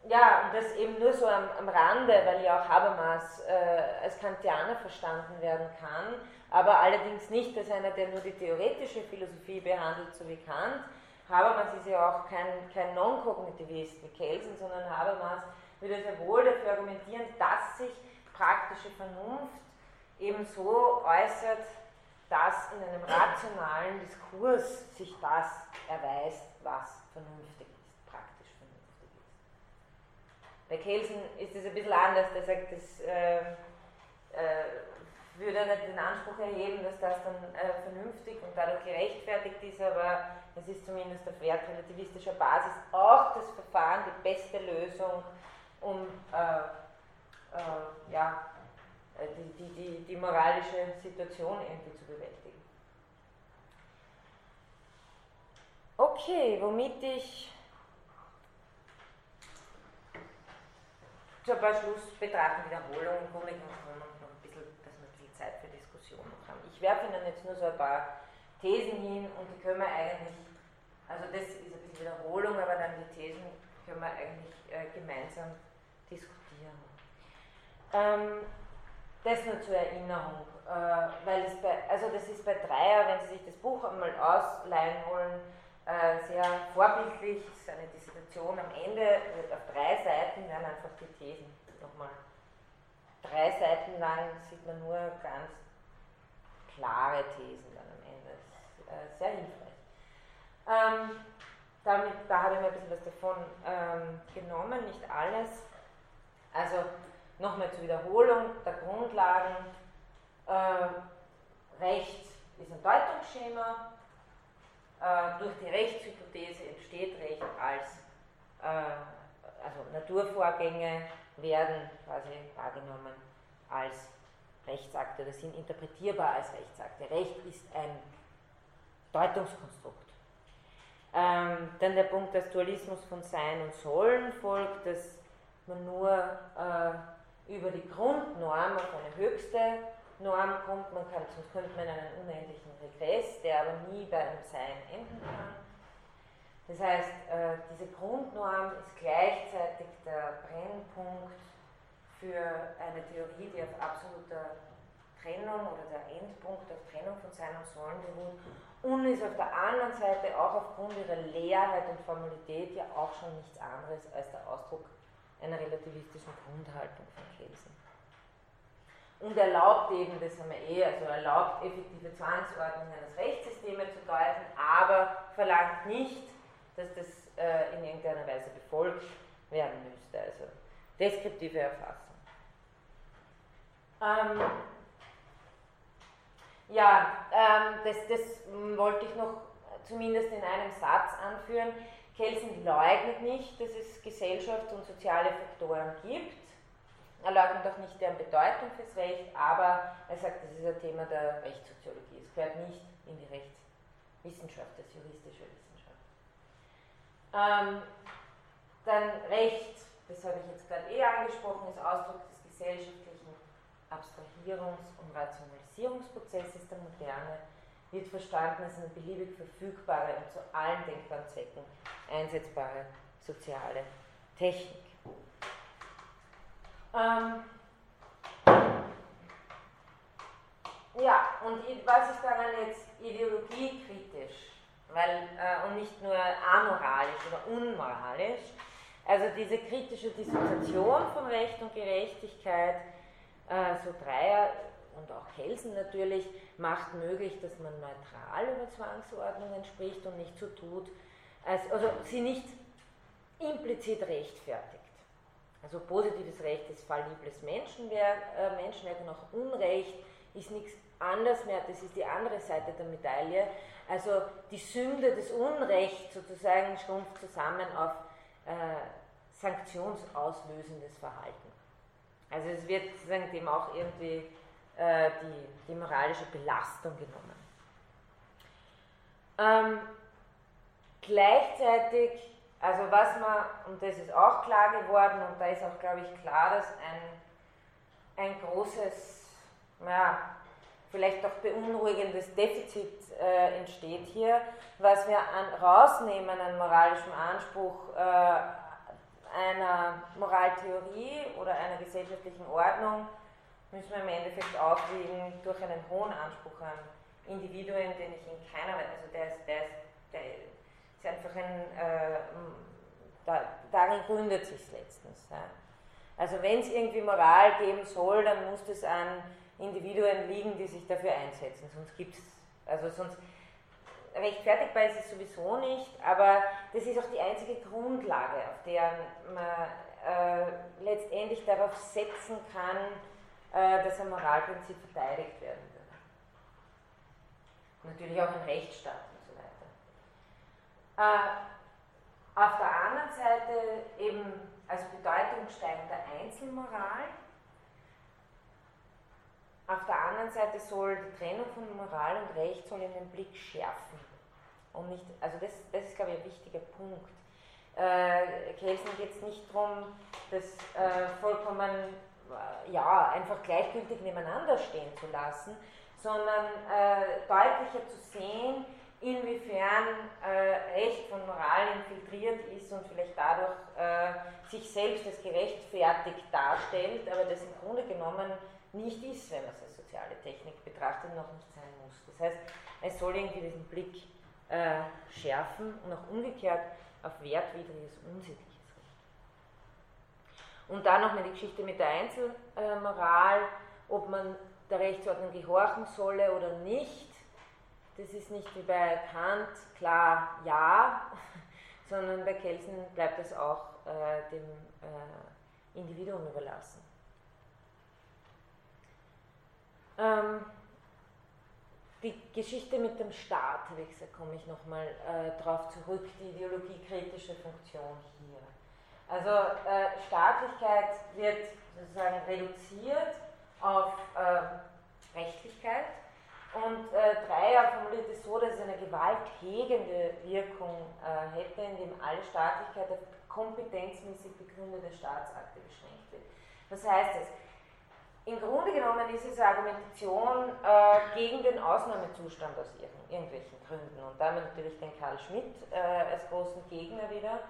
S1: ja, und das eben nur so am, am Rande, weil ja auch Habermas äh, als Kantianer verstanden werden kann, aber allerdings nicht als einer, der nur die theoretische Philosophie behandelt, so wie Kant. Habermas ist ja auch kein, kein Non-Kognitivist wie Kelsen, sondern Habermas würde sehr wohl dafür argumentieren, dass sich praktische Vernunft eben so äußert, dass in einem rationalen Diskurs sich das erweist, was vernünftig bei Kelsen ist es ein bisschen anders, der sagt, das äh, äh, würde nicht den Anspruch erheben, dass das dann äh, vernünftig und dadurch gerechtfertigt ist, aber es ist zumindest auf wertrelativistischer Basis auch das Verfahren die beste Lösung, um äh, äh, ja, die, die, die, die moralische Situation irgendwie zu bewältigen. Okay, womit ich zu ein paar Schlussbetrachten, Wiederholungen, im Grunde genommen noch ein bisschen, dass wir ein bisschen Zeit für Diskussionen haben. Ich werfe Ihnen jetzt nur so ein paar Thesen hin und die können wir eigentlich, also das ist ein bisschen Wiederholung, aber dann die Thesen können wir eigentlich äh, gemeinsam diskutieren. Ähm, das nur zur Erinnerung, äh, weil es bei, also das ist bei Dreier, wenn Sie sich das Buch einmal ausleihen wollen, äh, sehr vorbildlich, es ist eine Dissertation am Ende, wird auf drei Seiten werden einfach die Thesen nochmal. Drei Seiten lang sieht man nur ganz klare Thesen dann am Ende. Das ist äh, sehr hilfreich. Ähm, damit, da habe ich mir ein bisschen was davon ähm, genommen, nicht alles. Also nochmal zur Wiederholung der Grundlagen. Äh, Recht ist ein Deutungsschema, äh, durch die Rechtshypothese entsteht Recht als, äh, also Naturvorgänge werden quasi wahrgenommen als Rechtsakte oder sind interpretierbar als Rechtsakte. Recht ist ein Deutungskonstrukt. Ähm, dann der Punkt, dass Dualismus von Sein und Sollen folgt, dass man nur äh, über die Grundnorm auf eine höchste Norm kommt. Man kann, sonst könnte man einen unendlichen Regress, der aber nie bei einem Sein enden kann. Das heißt, äh, diese Grundnorm ist gleichzeitig der Brennpunkt für eine Theorie, die auf absoluter Trennung oder der Endpunkt auf Trennung von Sein und Sollen beruht und ist auf der anderen Seite auch aufgrund ihrer Leerheit und Formalität ja auch schon nichts anderes als der Ausdruck einer relativistischen Grundhaltung von Kelsen. Und erlaubt eben, das haben wir eh, also erlaubt effektive Zwangsordnung eines Rechtssysteme zu deuten, aber verlangt nicht, dass das äh, in irgendeiner Weise befolgt werden müsste. Also deskriptive Erfassung. Ähm, ja, ähm, das, das wollte ich noch zumindest in einem Satz anführen. Kelsen leugnet nicht, dass es Gesellschafts- und soziale Faktoren gibt. Er leugnet auch nicht deren Bedeutung fürs Recht, aber er sagt, das ist ein Thema der Rechtssoziologie. Es gehört nicht in die Rechtswissenschaft, das juristische Wissenschaft. Ähm, dann Recht, das habe ich jetzt gerade eh angesprochen, ist Ausdruck des gesellschaftlichen Abstrahierungs- und Rationalisierungsprozesses der Moderne, wird verstanden als eine beliebig verfügbare und zu allen denkbaren Zwecken einsetzbare soziale Technik. Ähm ja, und was ist daran jetzt ideologiekritisch? Weil, äh, und nicht nur amoralisch oder unmoralisch. Also diese kritische Dissoziation von Recht und Gerechtigkeit, äh, so Dreier und auch Kelsen natürlich, macht möglich, dass man neutral über Zwangsordnungen spricht und nicht so tut, als, also sie nicht implizit rechtfertigt. Also positives Recht ist fallibles Menschenwerk, äh, Menschenwerk und auch Unrecht ist nichts anderes mehr, das ist die andere Seite der Medaille. Also die Sünde des Unrechts sozusagen schrumpft zusammen auf äh, sanktionsauslösendes Verhalten. Also es wird sozusagen dem auch irgendwie äh, die, die moralische Belastung genommen. Ähm, gleichzeitig, also was man, und das ist auch klar geworden, und da ist auch, glaube ich, klar, dass ein, ein großes, ja, vielleicht auch beunruhigendes Defizit äh, entsteht hier, was wir an, rausnehmen an moralischem Anspruch äh, einer Moraltheorie oder einer gesellschaftlichen Ordnung, müssen wir im Endeffekt aufwiegen durch einen hohen Anspruch an Individuen, den ich in keiner Weise, also der ist, der ist, der ist einfach ein, äh, da, darin gründet sich letztens. Ja. Also wenn es irgendwie Moral geben soll, dann muss das an Individuen liegen, die sich dafür einsetzen. Sonst gibt es, also sonst rechtfertigbar ist es sowieso nicht, aber das ist auch die einzige Grundlage, auf der man äh, letztendlich darauf setzen kann, äh, dass ein Moralprinzip verteidigt werden würde. Natürlich auch ein Rechtsstaat und so weiter. Äh, auf der anderen Seite eben als Bedeutung steigender Einzelmoral auf der anderen Seite soll die Trennung von Moral und Recht soll in den Blick schärfen. Und nicht, also das, das ist, glaube ich, ein wichtiger Punkt. Äh, Kelsen geht es nicht darum, das äh, vollkommen ja, einfach gleichgültig nebeneinander stehen zu lassen, sondern äh, deutlicher zu sehen, inwiefern äh, Recht von Moral infiltriert ist und vielleicht dadurch äh, sich selbst als gerechtfertigt darstellt, aber das im Grunde genommen nicht ist, wenn man es als soziale Technik betrachtet, noch nicht sein muss. Das heißt, es soll irgendwie diesen Blick äh, schärfen und auch umgekehrt auf wertwidriges, Recht. Und dann nochmal die Geschichte mit der Einzelmoral, ob man der Rechtsordnung gehorchen solle oder nicht. Das ist nicht wie bei Kant klar ja, sondern bei Kelsen bleibt es auch äh, dem äh, Individuum überlassen. Ähm, die Geschichte mit dem Staat, wie gesagt, komme ich nochmal äh, darauf zurück, die ideologiekritische Funktion hier. Also äh, Staatlichkeit wird sozusagen reduziert auf äh, Rechtlichkeit und äh, Dreier formuliert es so, dass es eine gewalthegende Wirkung äh, hätte, indem alle Staatlichkeit auf kompetenzmäßig begründete Staatsakte beschränkt wird. Was heißt das? Im Grunde genommen ist es Argumentation äh, gegen den Ausnahmezustand aus irgendwelchen Gründen. Und da haben wir natürlich den Karl Schmidt äh, als großen Gegner wieder.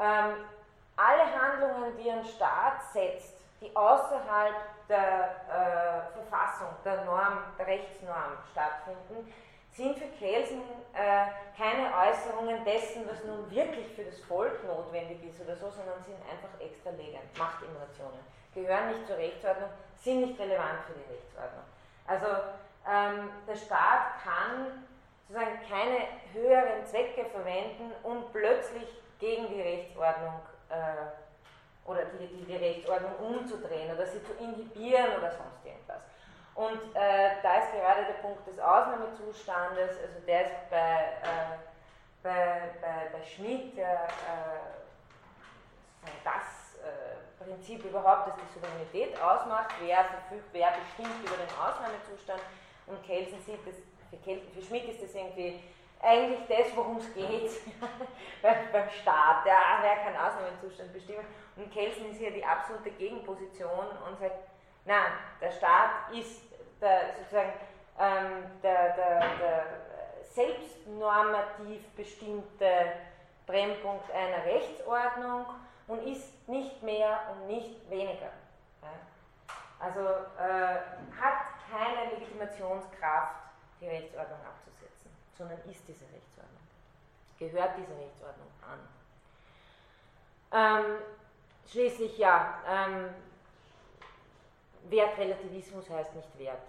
S1: Ähm, alle Handlungen, die ein Staat setzt, die außerhalb der äh, Verfassung, der Norm, der Rechtsnorm stattfinden, sind für Kelsen äh, keine Äußerungen dessen, was nun wirklich für das Volk notwendig ist oder so, sondern sind einfach extralegend, Machtemanationen, gehören nicht zur Rechtsordnung, sind nicht relevant für die Rechtsordnung. Also ähm, der Staat kann sozusagen keine höheren Zwecke verwenden, um plötzlich gegen die Rechtsordnung äh, oder die, die, die, Rechtsordnung umzudrehen oder sie zu inhibieren oder sonst irgendwas. Und äh, da ist gerade der Punkt des Ausnahmezustandes, also der ist bei, äh, bei, bei, bei Schmidt ja, äh, das äh, Prinzip überhaupt, das die Souveränität ausmacht, wer verfügt, wer bestimmt über den Ausnahmezustand und Kelsen sieht das, für, Kelsen, für Schmidt ist das irgendwie eigentlich das, worum es geht beim Staat. Ja, wer kann Ausnahmezustand bestimmen? Und Kelsen ist hier die absolute Gegenposition und sagt, nein, der Staat ist der, sozusagen ähm, der, der, der selbstnormativ bestimmte Brennpunkt einer Rechtsordnung und ist nicht mehr und nicht weniger. Also äh, hat keine Legitimationskraft, die Rechtsordnung abzusetzen, sondern ist diese Rechtsordnung, gehört dieser Rechtsordnung an. Ähm, schließlich ja, ähm, Wertrelativismus heißt nicht Wert.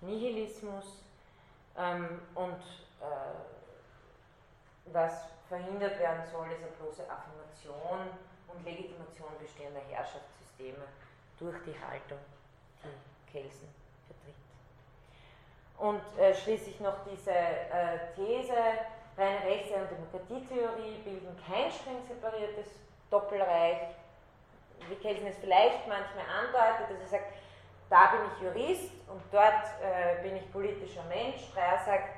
S1: Nihilismus ähm, und äh, was verhindert werden soll, ist eine bloße Affirmation und Legitimation bestehender Herrschaftssysteme durch die Haltung, die Kelsen. Und äh, schließlich noch diese äh, These, reine Rechte- und Demokratietheorie bilden kein streng separiertes Doppelreich, wie Kelsen es vielleicht manchmal andeutet, dass er sagt, da bin ich Jurist und dort äh, bin ich politischer Mensch. Streyer sagt,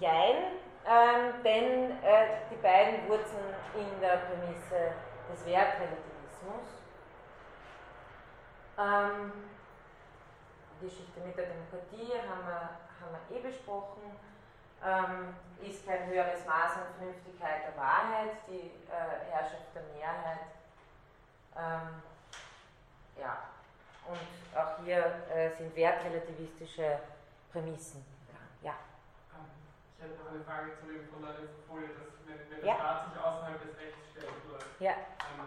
S1: jein, ähm, denn äh, die beiden wurzeln in der Prämisse des Wertrelativismus. Ähm, Geschichte mit der Demokratie haben wir, haben wir eh besprochen. Ähm, ist kein höheres Maß an Vernünftigkeit der Wahrheit, die äh, Herrschaft der Mehrheit. Ähm, ja, und auch hier äh, sind wertrelativistische Prämissen. Ja.
S2: Ich hätte noch eine Frage zu dem von der Folie, dass wenn, wenn der Staat sich außerhalb des Rechts stellt. Oder,
S1: ja.
S2: Ähm,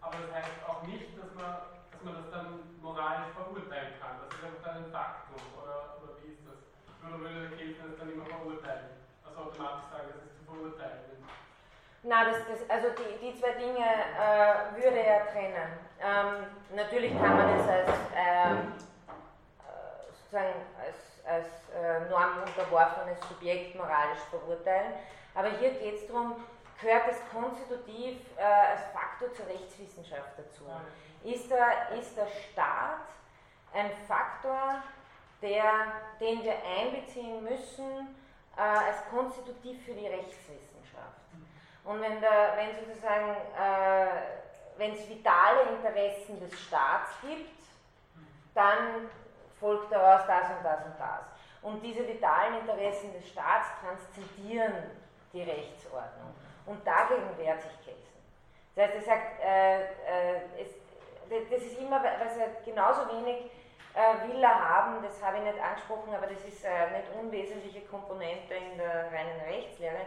S2: aber das heißt auch nicht, dass man, dass man das dann moralisch verurteilen kann. Das ist einfach dann ein Faktum. Oder, oder wie ist das? Oder würde der Kirche das dann immer verurteilen? Also automatisch sagen, das ist zu verurteilen.
S1: Na, das, das, also die, die zwei Dinge äh, würde er trennen. Ähm, natürlich kann man es als, ähm, äh, sozusagen als, als äh, normunterworfenes Subjekt moralisch verurteilen, aber hier geht es darum, gehört es konstitutiv äh, als Faktor zur Rechtswissenschaft dazu. Ist der, ist der Staat ein Faktor, der, den wir einbeziehen müssen äh, als konstitutiv für die Rechtswissenschaft? Und wenn, der, wenn sozusagen, äh, wenn es vitale Interessen des Staats gibt, dann folgt daraus das und das und das. Und diese vitalen Interessen des Staats transzendieren die Rechtsordnung. Und dagegen wehrt sich Kelsen. Das heißt, er sagt, äh, äh, es, das ist immer, was er genauso wenig äh, will er haben, das habe ich nicht angesprochen, aber das ist eine nicht unwesentliche Komponente in der reinen Rechtslehre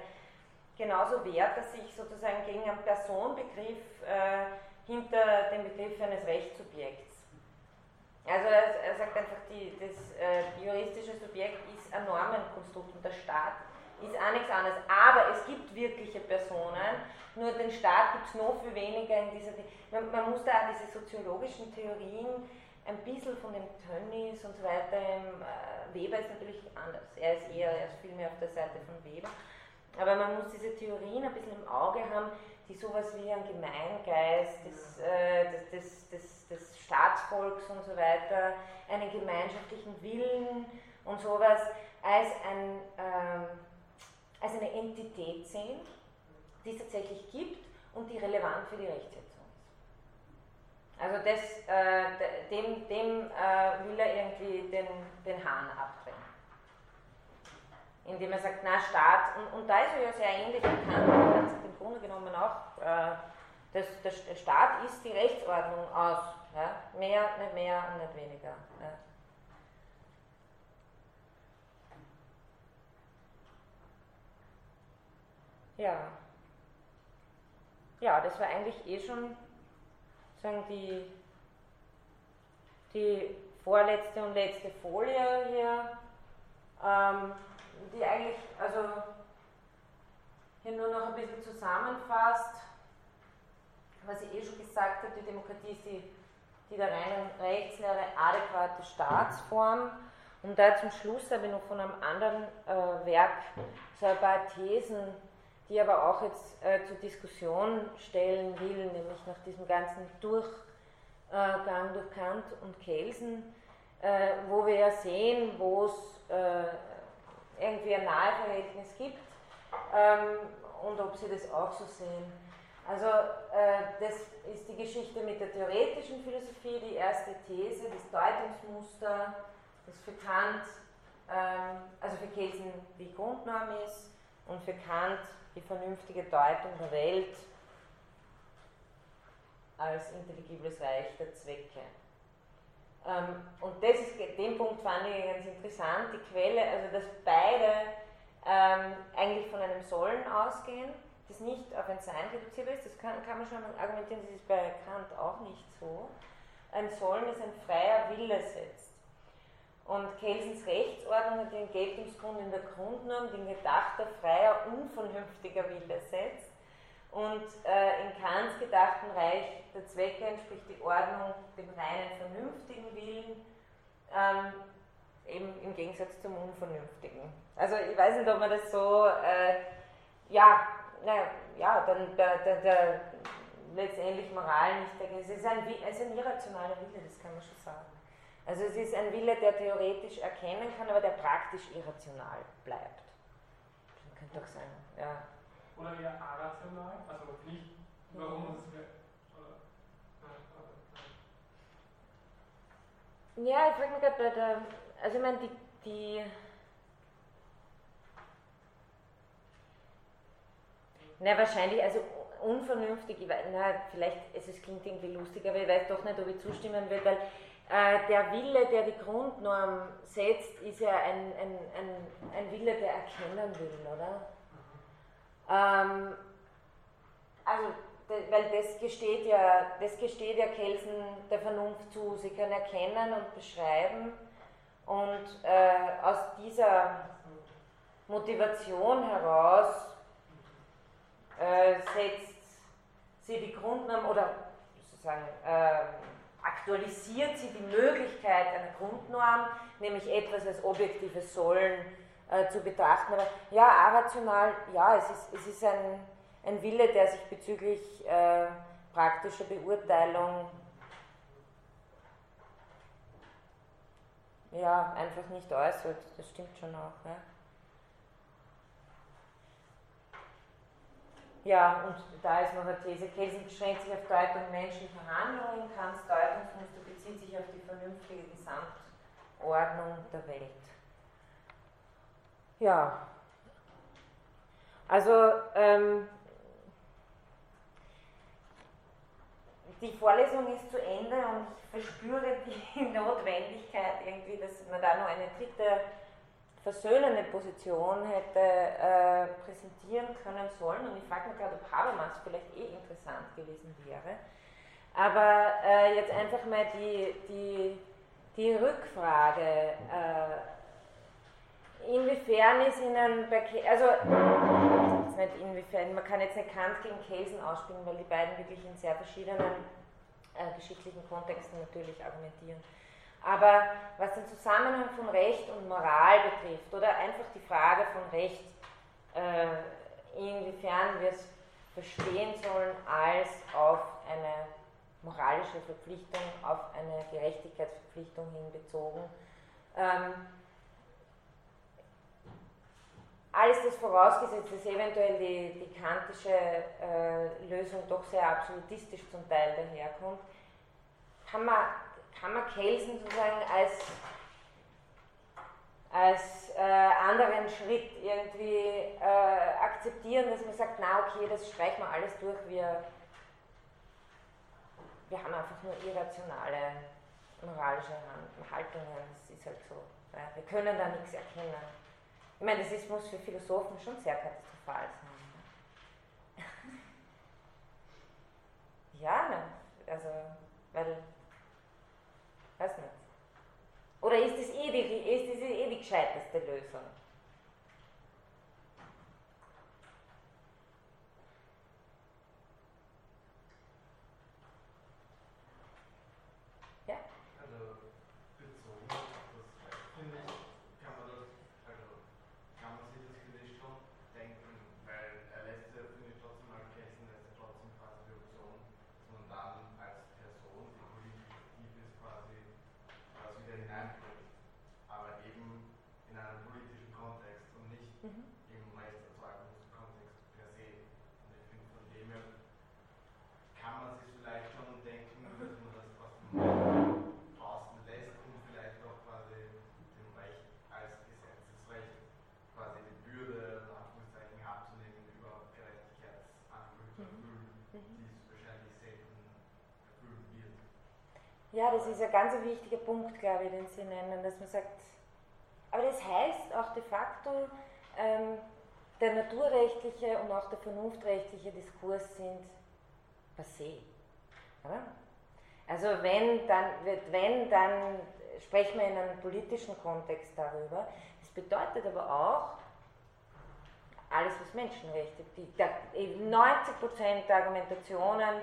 S1: genauso wehrt er sich sozusagen gegen einen Personenbegriff äh, hinter dem Begriff eines Rechtssubjekts. Also er, er sagt einfach, die, das äh, juristische Subjekt ist ein Normenkonstrukt und der Staat ist auch nichts anderes. Aber es gibt wirkliche Personen, nur den Staat gibt es noch viel weniger in dieser. Man, man muss da auch diese soziologischen Theorien ein bisschen von dem Tönnies und so weiter. Äh, Weber ist natürlich anders. Er ist eher, er ist viel mehr auf der Seite von Weber. Aber man muss diese Theorien ein bisschen im Auge haben, die sowas wie ein Gemeingeist des, äh, des, des, des, des Staatsvolks und so weiter, einen gemeinschaftlichen Willen und sowas als, ein, ähm, als eine Entität sehen, die es tatsächlich gibt und die relevant für die Rechtsetzung ist. Also das, äh, dem, dem äh, will er irgendwie den, den Hahn abdrehen. Indem er sagt, na Staat, und, und da ist er ja sehr ähnlich kann sich im Grunde genommen auch, äh, das, der Staat ist die Rechtsordnung aus. Ja? Mehr, nicht mehr und nicht weniger. Ja? Ja. Ja, das war eigentlich eh schon sagen die, die vorletzte und letzte Folie hier, ähm, die eigentlich also hier nur noch ein bisschen zusammenfasst, was ich eh schon gesagt habe, die Demokratie ist die, die der reinen Rechtslehre adäquate Staatsform. Und da zum Schluss habe ich noch von einem anderen äh, Werk so ein paar Thesen die aber auch jetzt äh, zur Diskussion stellen will, nämlich nach diesem ganzen Durchgang durch Kant und Kelsen, äh, wo wir ja sehen, wo es äh, irgendwie ein Naheverhältnis gibt ähm, und ob Sie das auch so sehen. Also äh, das ist die Geschichte mit der theoretischen Philosophie, die erste These, das Deutungsmuster, das für Kant, ähm, also für Kelsen die Grundnorm ist und für Kant die vernünftige Deutung der Welt als intelligibles Reich der Zwecke. Ähm, und das ist, den Punkt fand ich ganz interessant, die Quelle, also dass beide ähm, eigentlich von einem Sollen ausgehen, das nicht auf ein Sein reduziert ist, das kann, kann man schon argumentieren, das ist bei Kant auch nicht so. Ein Sollen, das ein freier Wille setzt. Und Kelsens Rechtsordnung hat den Geltungsgrund in der Grundnorm, den gedachter, freier, unvernünftiger Wille setzt. Und äh, in Kants gedachten Reich der Zwecke entspricht die Ordnung dem reinen vernünftigen Willen, ähm, eben im Gegensatz zum unvernünftigen. Also ich weiß nicht, ob man das so, äh, ja, naja, ja, dann der, der, der letztendlich Moral nicht dagegen. Es ist ein, es ist ein irrationaler Wille, das kann man schon sagen. Also es ist ein Wille, der theoretisch erkennen kann, aber der praktisch irrational bleibt. Das könnte doch sein, ja.
S2: Oder eher arational, also nicht, warum
S1: es Ja, ich frage mich gerade bei der, also ich meine, die, die na wahrscheinlich, also unvernünftig, ich weiß, na, vielleicht, also es klingt irgendwie lustig, aber ich weiß doch nicht, ob ich zustimmen will, weil der Wille, der die Grundnorm setzt, ist ja ein, ein, ein, ein Wille, der erkennen will, oder? Ähm, also, weil das gesteht ja, das gesteht ja Kelsen der Vernunft zu. Sie kann erkennen und beschreiben und äh, aus dieser Motivation heraus äh, setzt sie die Grundnorm oder sozusagen äh, aktualisiert sie die Möglichkeit einer Grundnorm, nämlich etwas als objektives Sollen äh, zu betrachten. Aber ja, arational, ja, es ist, es ist ein, ein Wille, der sich bezüglich äh, praktischer Beurteilung ja, einfach nicht äußert. Das stimmt schon auch. Ja. Ja, und da ist noch eine These, Kelsen beschränkt sich auf Deutung menschlicher Handlungen, Kants Deutungsmuster bezieht sich auf die vernünftige Gesamtordnung der Welt. Ja, also ähm, die Vorlesung ist zu Ende und ich verspüre die Notwendigkeit irgendwie, dass man da noch eine dritte versöhnende Position hätte äh, präsentieren können sollen. Und ich frage mich gerade, ob Habermas vielleicht eh interessant gewesen wäre. Aber äh, jetzt einfach mal die, die, die Rückfrage. Äh, inwiefern ist Ihnen bei, Ke also nicht inwiefern, man kann jetzt nicht Kant gegen Kelsen ausspielen, weil die beiden wirklich in sehr verschiedenen äh, geschichtlichen Kontexten natürlich argumentieren. Aber was den Zusammenhang von Recht und Moral betrifft, oder einfach die Frage von Recht, äh, inwiefern wir es verstehen sollen als auf eine moralische Verpflichtung, auf eine Gerechtigkeitsverpflichtung hin bezogen, ähm, alles das vorausgesetzt, dass eventuell die, die kantische äh, Lösung doch sehr absolutistisch zum Teil daherkommt, kann man, kann man Kelsen sozusagen als, als äh, anderen Schritt irgendwie äh, akzeptieren, dass man sagt, na okay, das streichen wir alles durch, wir, wir haben einfach nur irrationale moralische Haltungen, das ist halt so. Ja, wir können da nichts erkennen. Ich meine, das ist, muss für Philosophen schon sehr katastrophal sein. ja, ne? also, weil, weiß nicht. Oder ist das eh die, ist das eh die gescheiteste Lösung? Das ist ein ganz wichtiger Punkt, glaube ich, den Sie nennen, dass man sagt, aber das heißt auch de facto, ähm, der naturrechtliche und auch der vernunftrechtliche Diskurs sind passé. Oder? Also wenn dann, wenn, dann sprechen wir in einem politischen Kontext darüber. Das bedeutet aber auch, alles was Menschenrechte, die, 90% der Argumentationen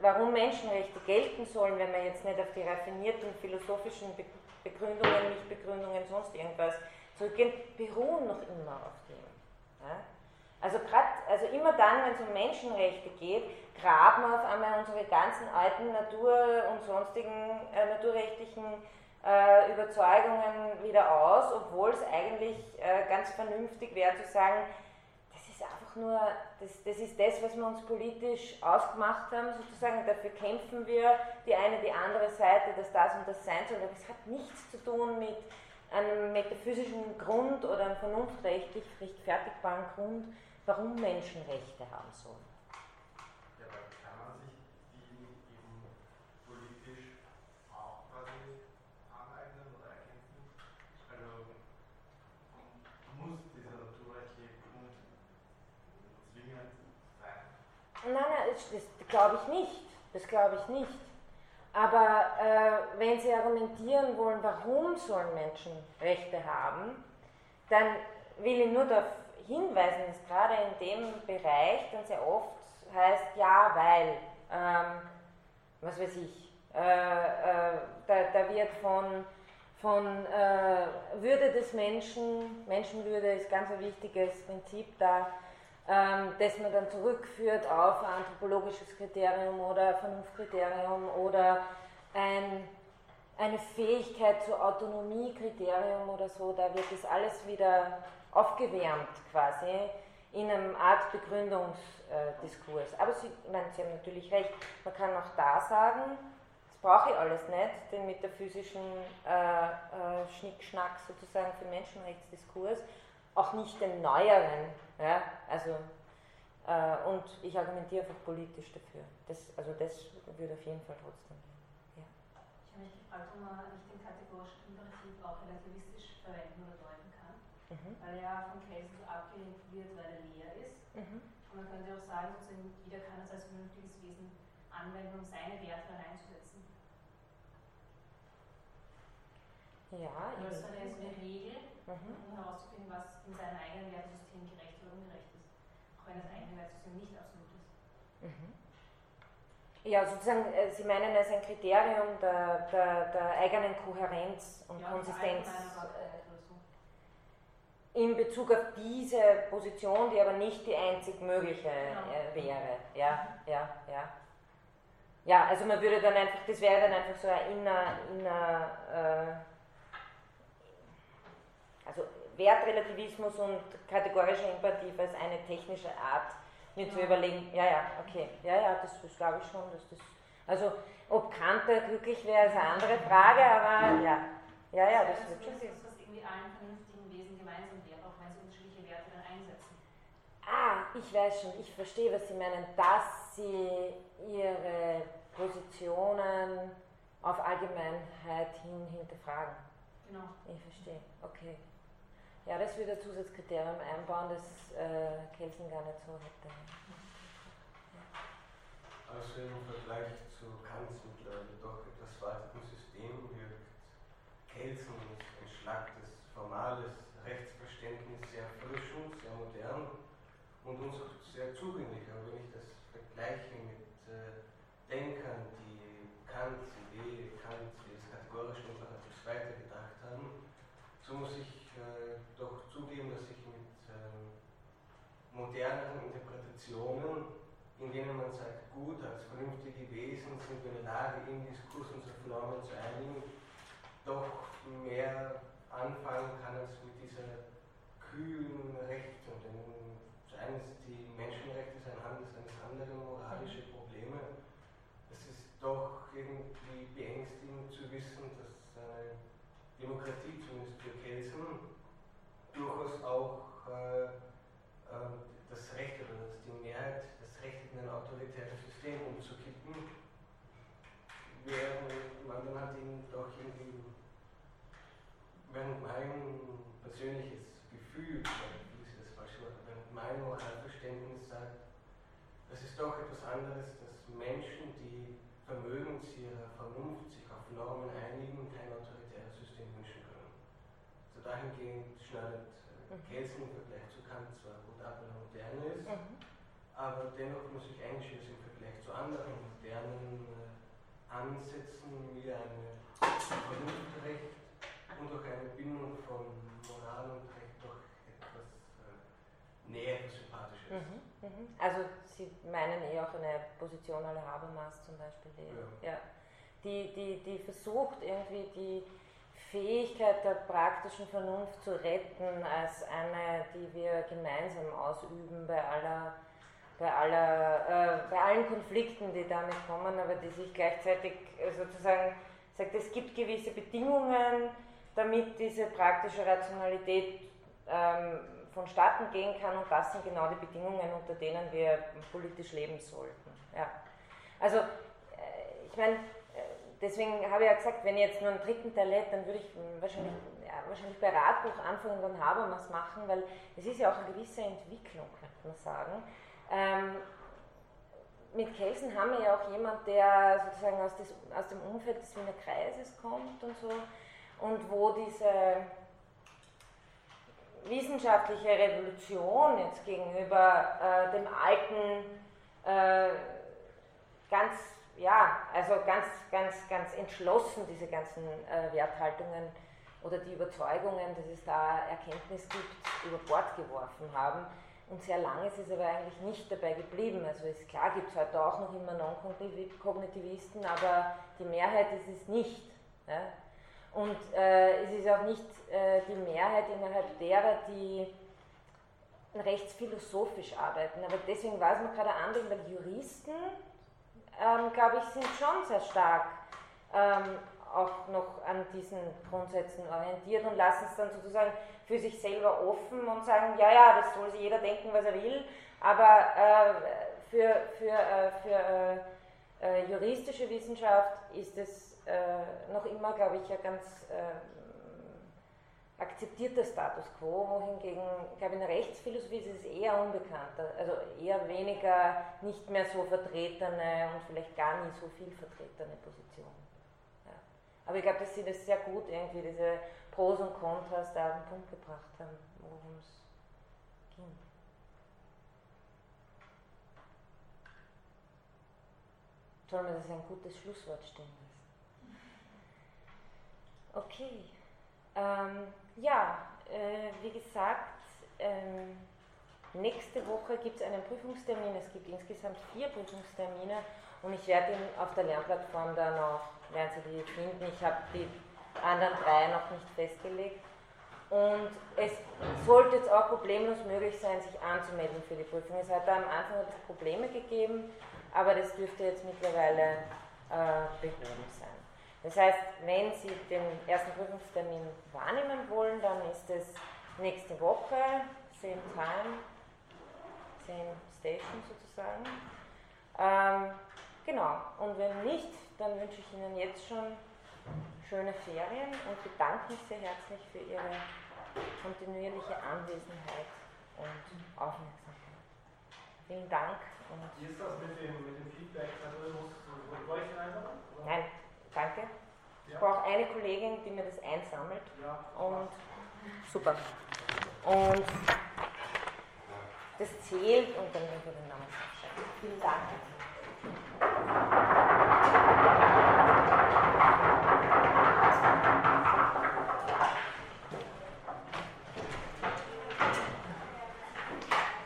S1: warum Menschenrechte gelten sollen, wenn man jetzt nicht auf die raffinierten philosophischen Begründungen, Nichtbegründungen, sonst irgendwas zurückgehen, beruhen noch immer auf dem. Ja? Also, grad, also immer dann, wenn es um Menschenrechte geht, graben auf einmal unsere ganzen alten Natur- und sonstigen äh, naturrechtlichen äh, Überzeugungen wieder aus, obwohl es eigentlich äh, ganz vernünftig wäre zu sagen, nur, das, das ist das, was wir uns politisch ausgemacht haben, sozusagen, dafür kämpfen wir, die eine, die andere Seite, dass das und das sein soll, aber es hat nichts zu tun mit einem metaphysischen Grund oder einem vernunftrechtlich rechtfertigbaren Grund, warum Menschen Rechte haben sollen. Das, glaube ich nicht. Das glaube ich nicht. Aber äh, wenn Sie argumentieren wollen, warum sollen Menschen Rechte haben, dann will ich nur darauf hinweisen, dass gerade in dem Bereich dann sehr oft heißt, ja, weil, ähm, was weiß ich, äh, äh, da, da, wird von, von äh, Würde des Menschen, Menschenwürde ist ganz ein wichtiges Prinzip da, ähm, das man dann zurückführt auf ein anthropologisches Kriterium oder Vernunftkriterium oder ein, eine Fähigkeit zu Autonomiekriterium oder so, da wird das alles wieder aufgewärmt quasi in einem Art Begründungsdiskurs. Aber Sie, meine, Sie haben natürlich recht, man kann auch da sagen, das brauche ich alles nicht, den metaphysischen äh, äh, Schnickschnack sozusagen für Menschenrechtsdiskurs, auch nicht den neueren. Ja? Also, äh, und ich argumentiere einfach politisch dafür. Das, also das würde auf jeden Fall trotzdem gehen.
S3: Ja. Ich habe mich gefragt, ob man nicht den kategorischen Imperativ auch relativistisch verwenden oder deuten kann, mhm. weil er ja von so abgelehnt wird, weil er leer ist. Mhm. Und man könnte auch sagen, sozusagen, jeder kann es als vernünftiges Wesen anwenden, um seine Werte reinzusetzen.
S1: Ja,
S3: das ist eine Regel. Um herauszufinden, was in seinem eigenen Wertesystem gerecht oder ungerecht ist. Auch wenn das eigene Wertesystem nicht absolut ist. Mhm.
S1: Ja, sozusagen, äh, Sie meinen als ein Kriterium der, der, der eigenen Kohärenz und ja, Konsistenz in Bezug auf diese Position, die aber nicht die einzig mögliche genau. Äh, wäre. Ja, ja, ja. Ja, also man würde dann einfach, das wäre dann einfach so ein inner, inner äh, also Wertrelativismus und kategorischer Imperativ als eine technische Art, mir zu überlegen, ja, ja, okay, ja, ja, das, das glaube ich schon, dass das, also ob Kant glücklich wäre, ist eine andere Frage, aber ja, ja, ja, das wird schon.
S3: Das, was irgendwie allen vernünftigen Wesen gemeinsam wäre, auch wenn sie unterschiedliche Werte dann einsetzen.
S1: Ah, ich weiß schon, ich verstehe, was Sie meinen, dass Sie Ihre Positionen auf Allgemeinheit hin hinterfragen.
S3: Genau.
S1: Ich verstehe, okay. Ja, das würde ein Zusatzkriterium einbauen, das äh, Kelsen gar nicht so hätte.
S4: Also im Vergleich zu Kants mittlerweile doch etwas weiteren System wirkt Kelsen ein schlacktes, formales Rechtsverständnis sehr erfrischend, sehr modern und uns auch sehr zugänglich. Aber wenn ich das vergleiche mit äh, Denkern, die Kants Idee, Kant, das kategorische Imperativs weitergedacht haben, so muss ich äh, doch zugeben, dass ich mit ähm, moderneren Interpretationen, in denen man sagt, gut, als vernünftige Wesen sind wir in der Lage, im Diskurs uns auf Normen zu einigen, doch mehr anfangen kann als mit dieser kühlen Richtung. Denn eines die Menschenrechte sind Hand eines anderen moralische Probleme. Es ist doch irgendwie beängstigend zu wissen, dass eine Demokratie, zumindest für Kelsen, durchaus auch äh, äh, das Recht oder dass die Mehrheit das Recht in ein autoritäres System umzukippen, während man dann hat ihn doch irgendwie, während mein persönliches Gefühl, wie ist das falsche Wort, während mein Moralverständnis sagt, das ist doch etwas anderes, dass Menschen, die vermögens ihrer Vernunft sich auf Normen einigen, kein autoritäres System wünschen können. So dahingehend schneidet äh, mhm. Kelsen im Vergleich zu Kant zwar gut ab, weil er modern ist, mhm. aber dennoch muss ich eingestehen, dass im Vergleich zu anderen modernen äh, Ansätzen mir eine Vernunftrecht und auch eine Bindung von Moral und Recht doch etwas äh, näher sympathisch ist. Mhm.
S1: Mhm. Also Sie meinen eh auch eine Position aller Habermas zum Beispiel, die, ja. ja. die, die, die versucht irgendwie die Fähigkeit der praktischen Vernunft zu retten als eine, die wir gemeinsam ausüben bei aller bei, aller, äh, bei allen Konflikten, die damit kommen, aber die sich gleichzeitig äh, sozusagen sagt, es gibt gewisse Bedingungen, damit diese praktische Rationalität ähm, vonstatten gehen kann und das sind genau die Bedingungen, unter denen wir politisch leben sollten. Ja. Also, äh, ich meine, deswegen habe ich ja gesagt, wenn ich jetzt nur einen dritten Teil hätte, dann würde ich wahrscheinlich, ja, wahrscheinlich bei Radbuch anfangen und dann Habermas machen, weil es ist ja auch eine gewisse Entwicklung, könnte man sagen. Ähm, mit Kelsen haben wir ja auch jemand, der sozusagen aus, des, aus dem Umfeld des Wiener Kreises kommt und so und wo diese wissenschaftliche Revolution jetzt gegenüber äh, dem alten, äh, ganz, ja, also ganz, ganz, ganz entschlossen diese ganzen äh, Werthaltungen oder die Überzeugungen, dass es da Erkenntnis gibt, über Bord geworfen haben. Und sehr lange ist es aber eigentlich nicht dabei geblieben. Also ist klar, gibt es heute auch noch immer Non-Kognitivisten, aber die Mehrheit ist es nicht. Ja? Und äh, es ist auch nicht äh, die Mehrheit innerhalb derer, die rechtsphilosophisch arbeiten. Aber deswegen es mir gerade an, weil Juristen, ähm, glaube ich, sind schon sehr stark ähm, auch noch an diesen Grundsätzen orientiert und lassen es dann sozusagen für sich selber offen und sagen, ja, ja, das soll sich jeder denken, was er will, aber äh, für, für, äh, für äh, äh juristische Wissenschaft ist es äh, noch immer, glaube ich, ein ganz äh, akzeptierter Status quo, wohingegen, glaube ich, in der Rechtsphilosophie ist es eher unbekannter, also eher weniger nicht mehr so vertretene und vielleicht gar nie so viel vertretene Position. Ja. Aber ich glaube, dass Sie das sehr gut irgendwie, diese Pros und Kontras da auf den Punkt gebracht haben, worum es ging. Soll mir das ein gutes Schlusswort stehen? Okay. Ähm, ja, äh, wie gesagt, ähm, nächste Woche gibt es einen Prüfungstermin. Es gibt insgesamt vier Prüfungstermine und ich werde ihn auf der Lernplattform dann auch, werden Sie die finden. Ich habe die anderen drei noch nicht festgelegt. Und es sollte jetzt auch problemlos möglich sein, sich anzumelden für die Prüfung. Es hat da am Anfang Probleme gegeben, aber das dürfte jetzt mittlerweile äh, behoben sein. Das heißt, wenn Sie den ersten Prüfungstermin wahrnehmen wollen, dann ist es nächste Woche, same time, same station sozusagen. Ähm, genau, und wenn nicht, dann wünsche ich Ihnen jetzt schon schöne Ferien und bedanke mich sehr herzlich für Ihre kontinuierliche Anwesenheit und Aufmerksamkeit. Vielen Dank.
S5: Und Wie ist das mit dem, mit dem Feedback? Also muss ich einfach?
S1: Nein, Danke. Ja. Ich brauche eine Kollegin, die mir das einsammelt.
S5: Ja.
S1: Und super. Und das zählt und dann wird den Namen Vielen Dank.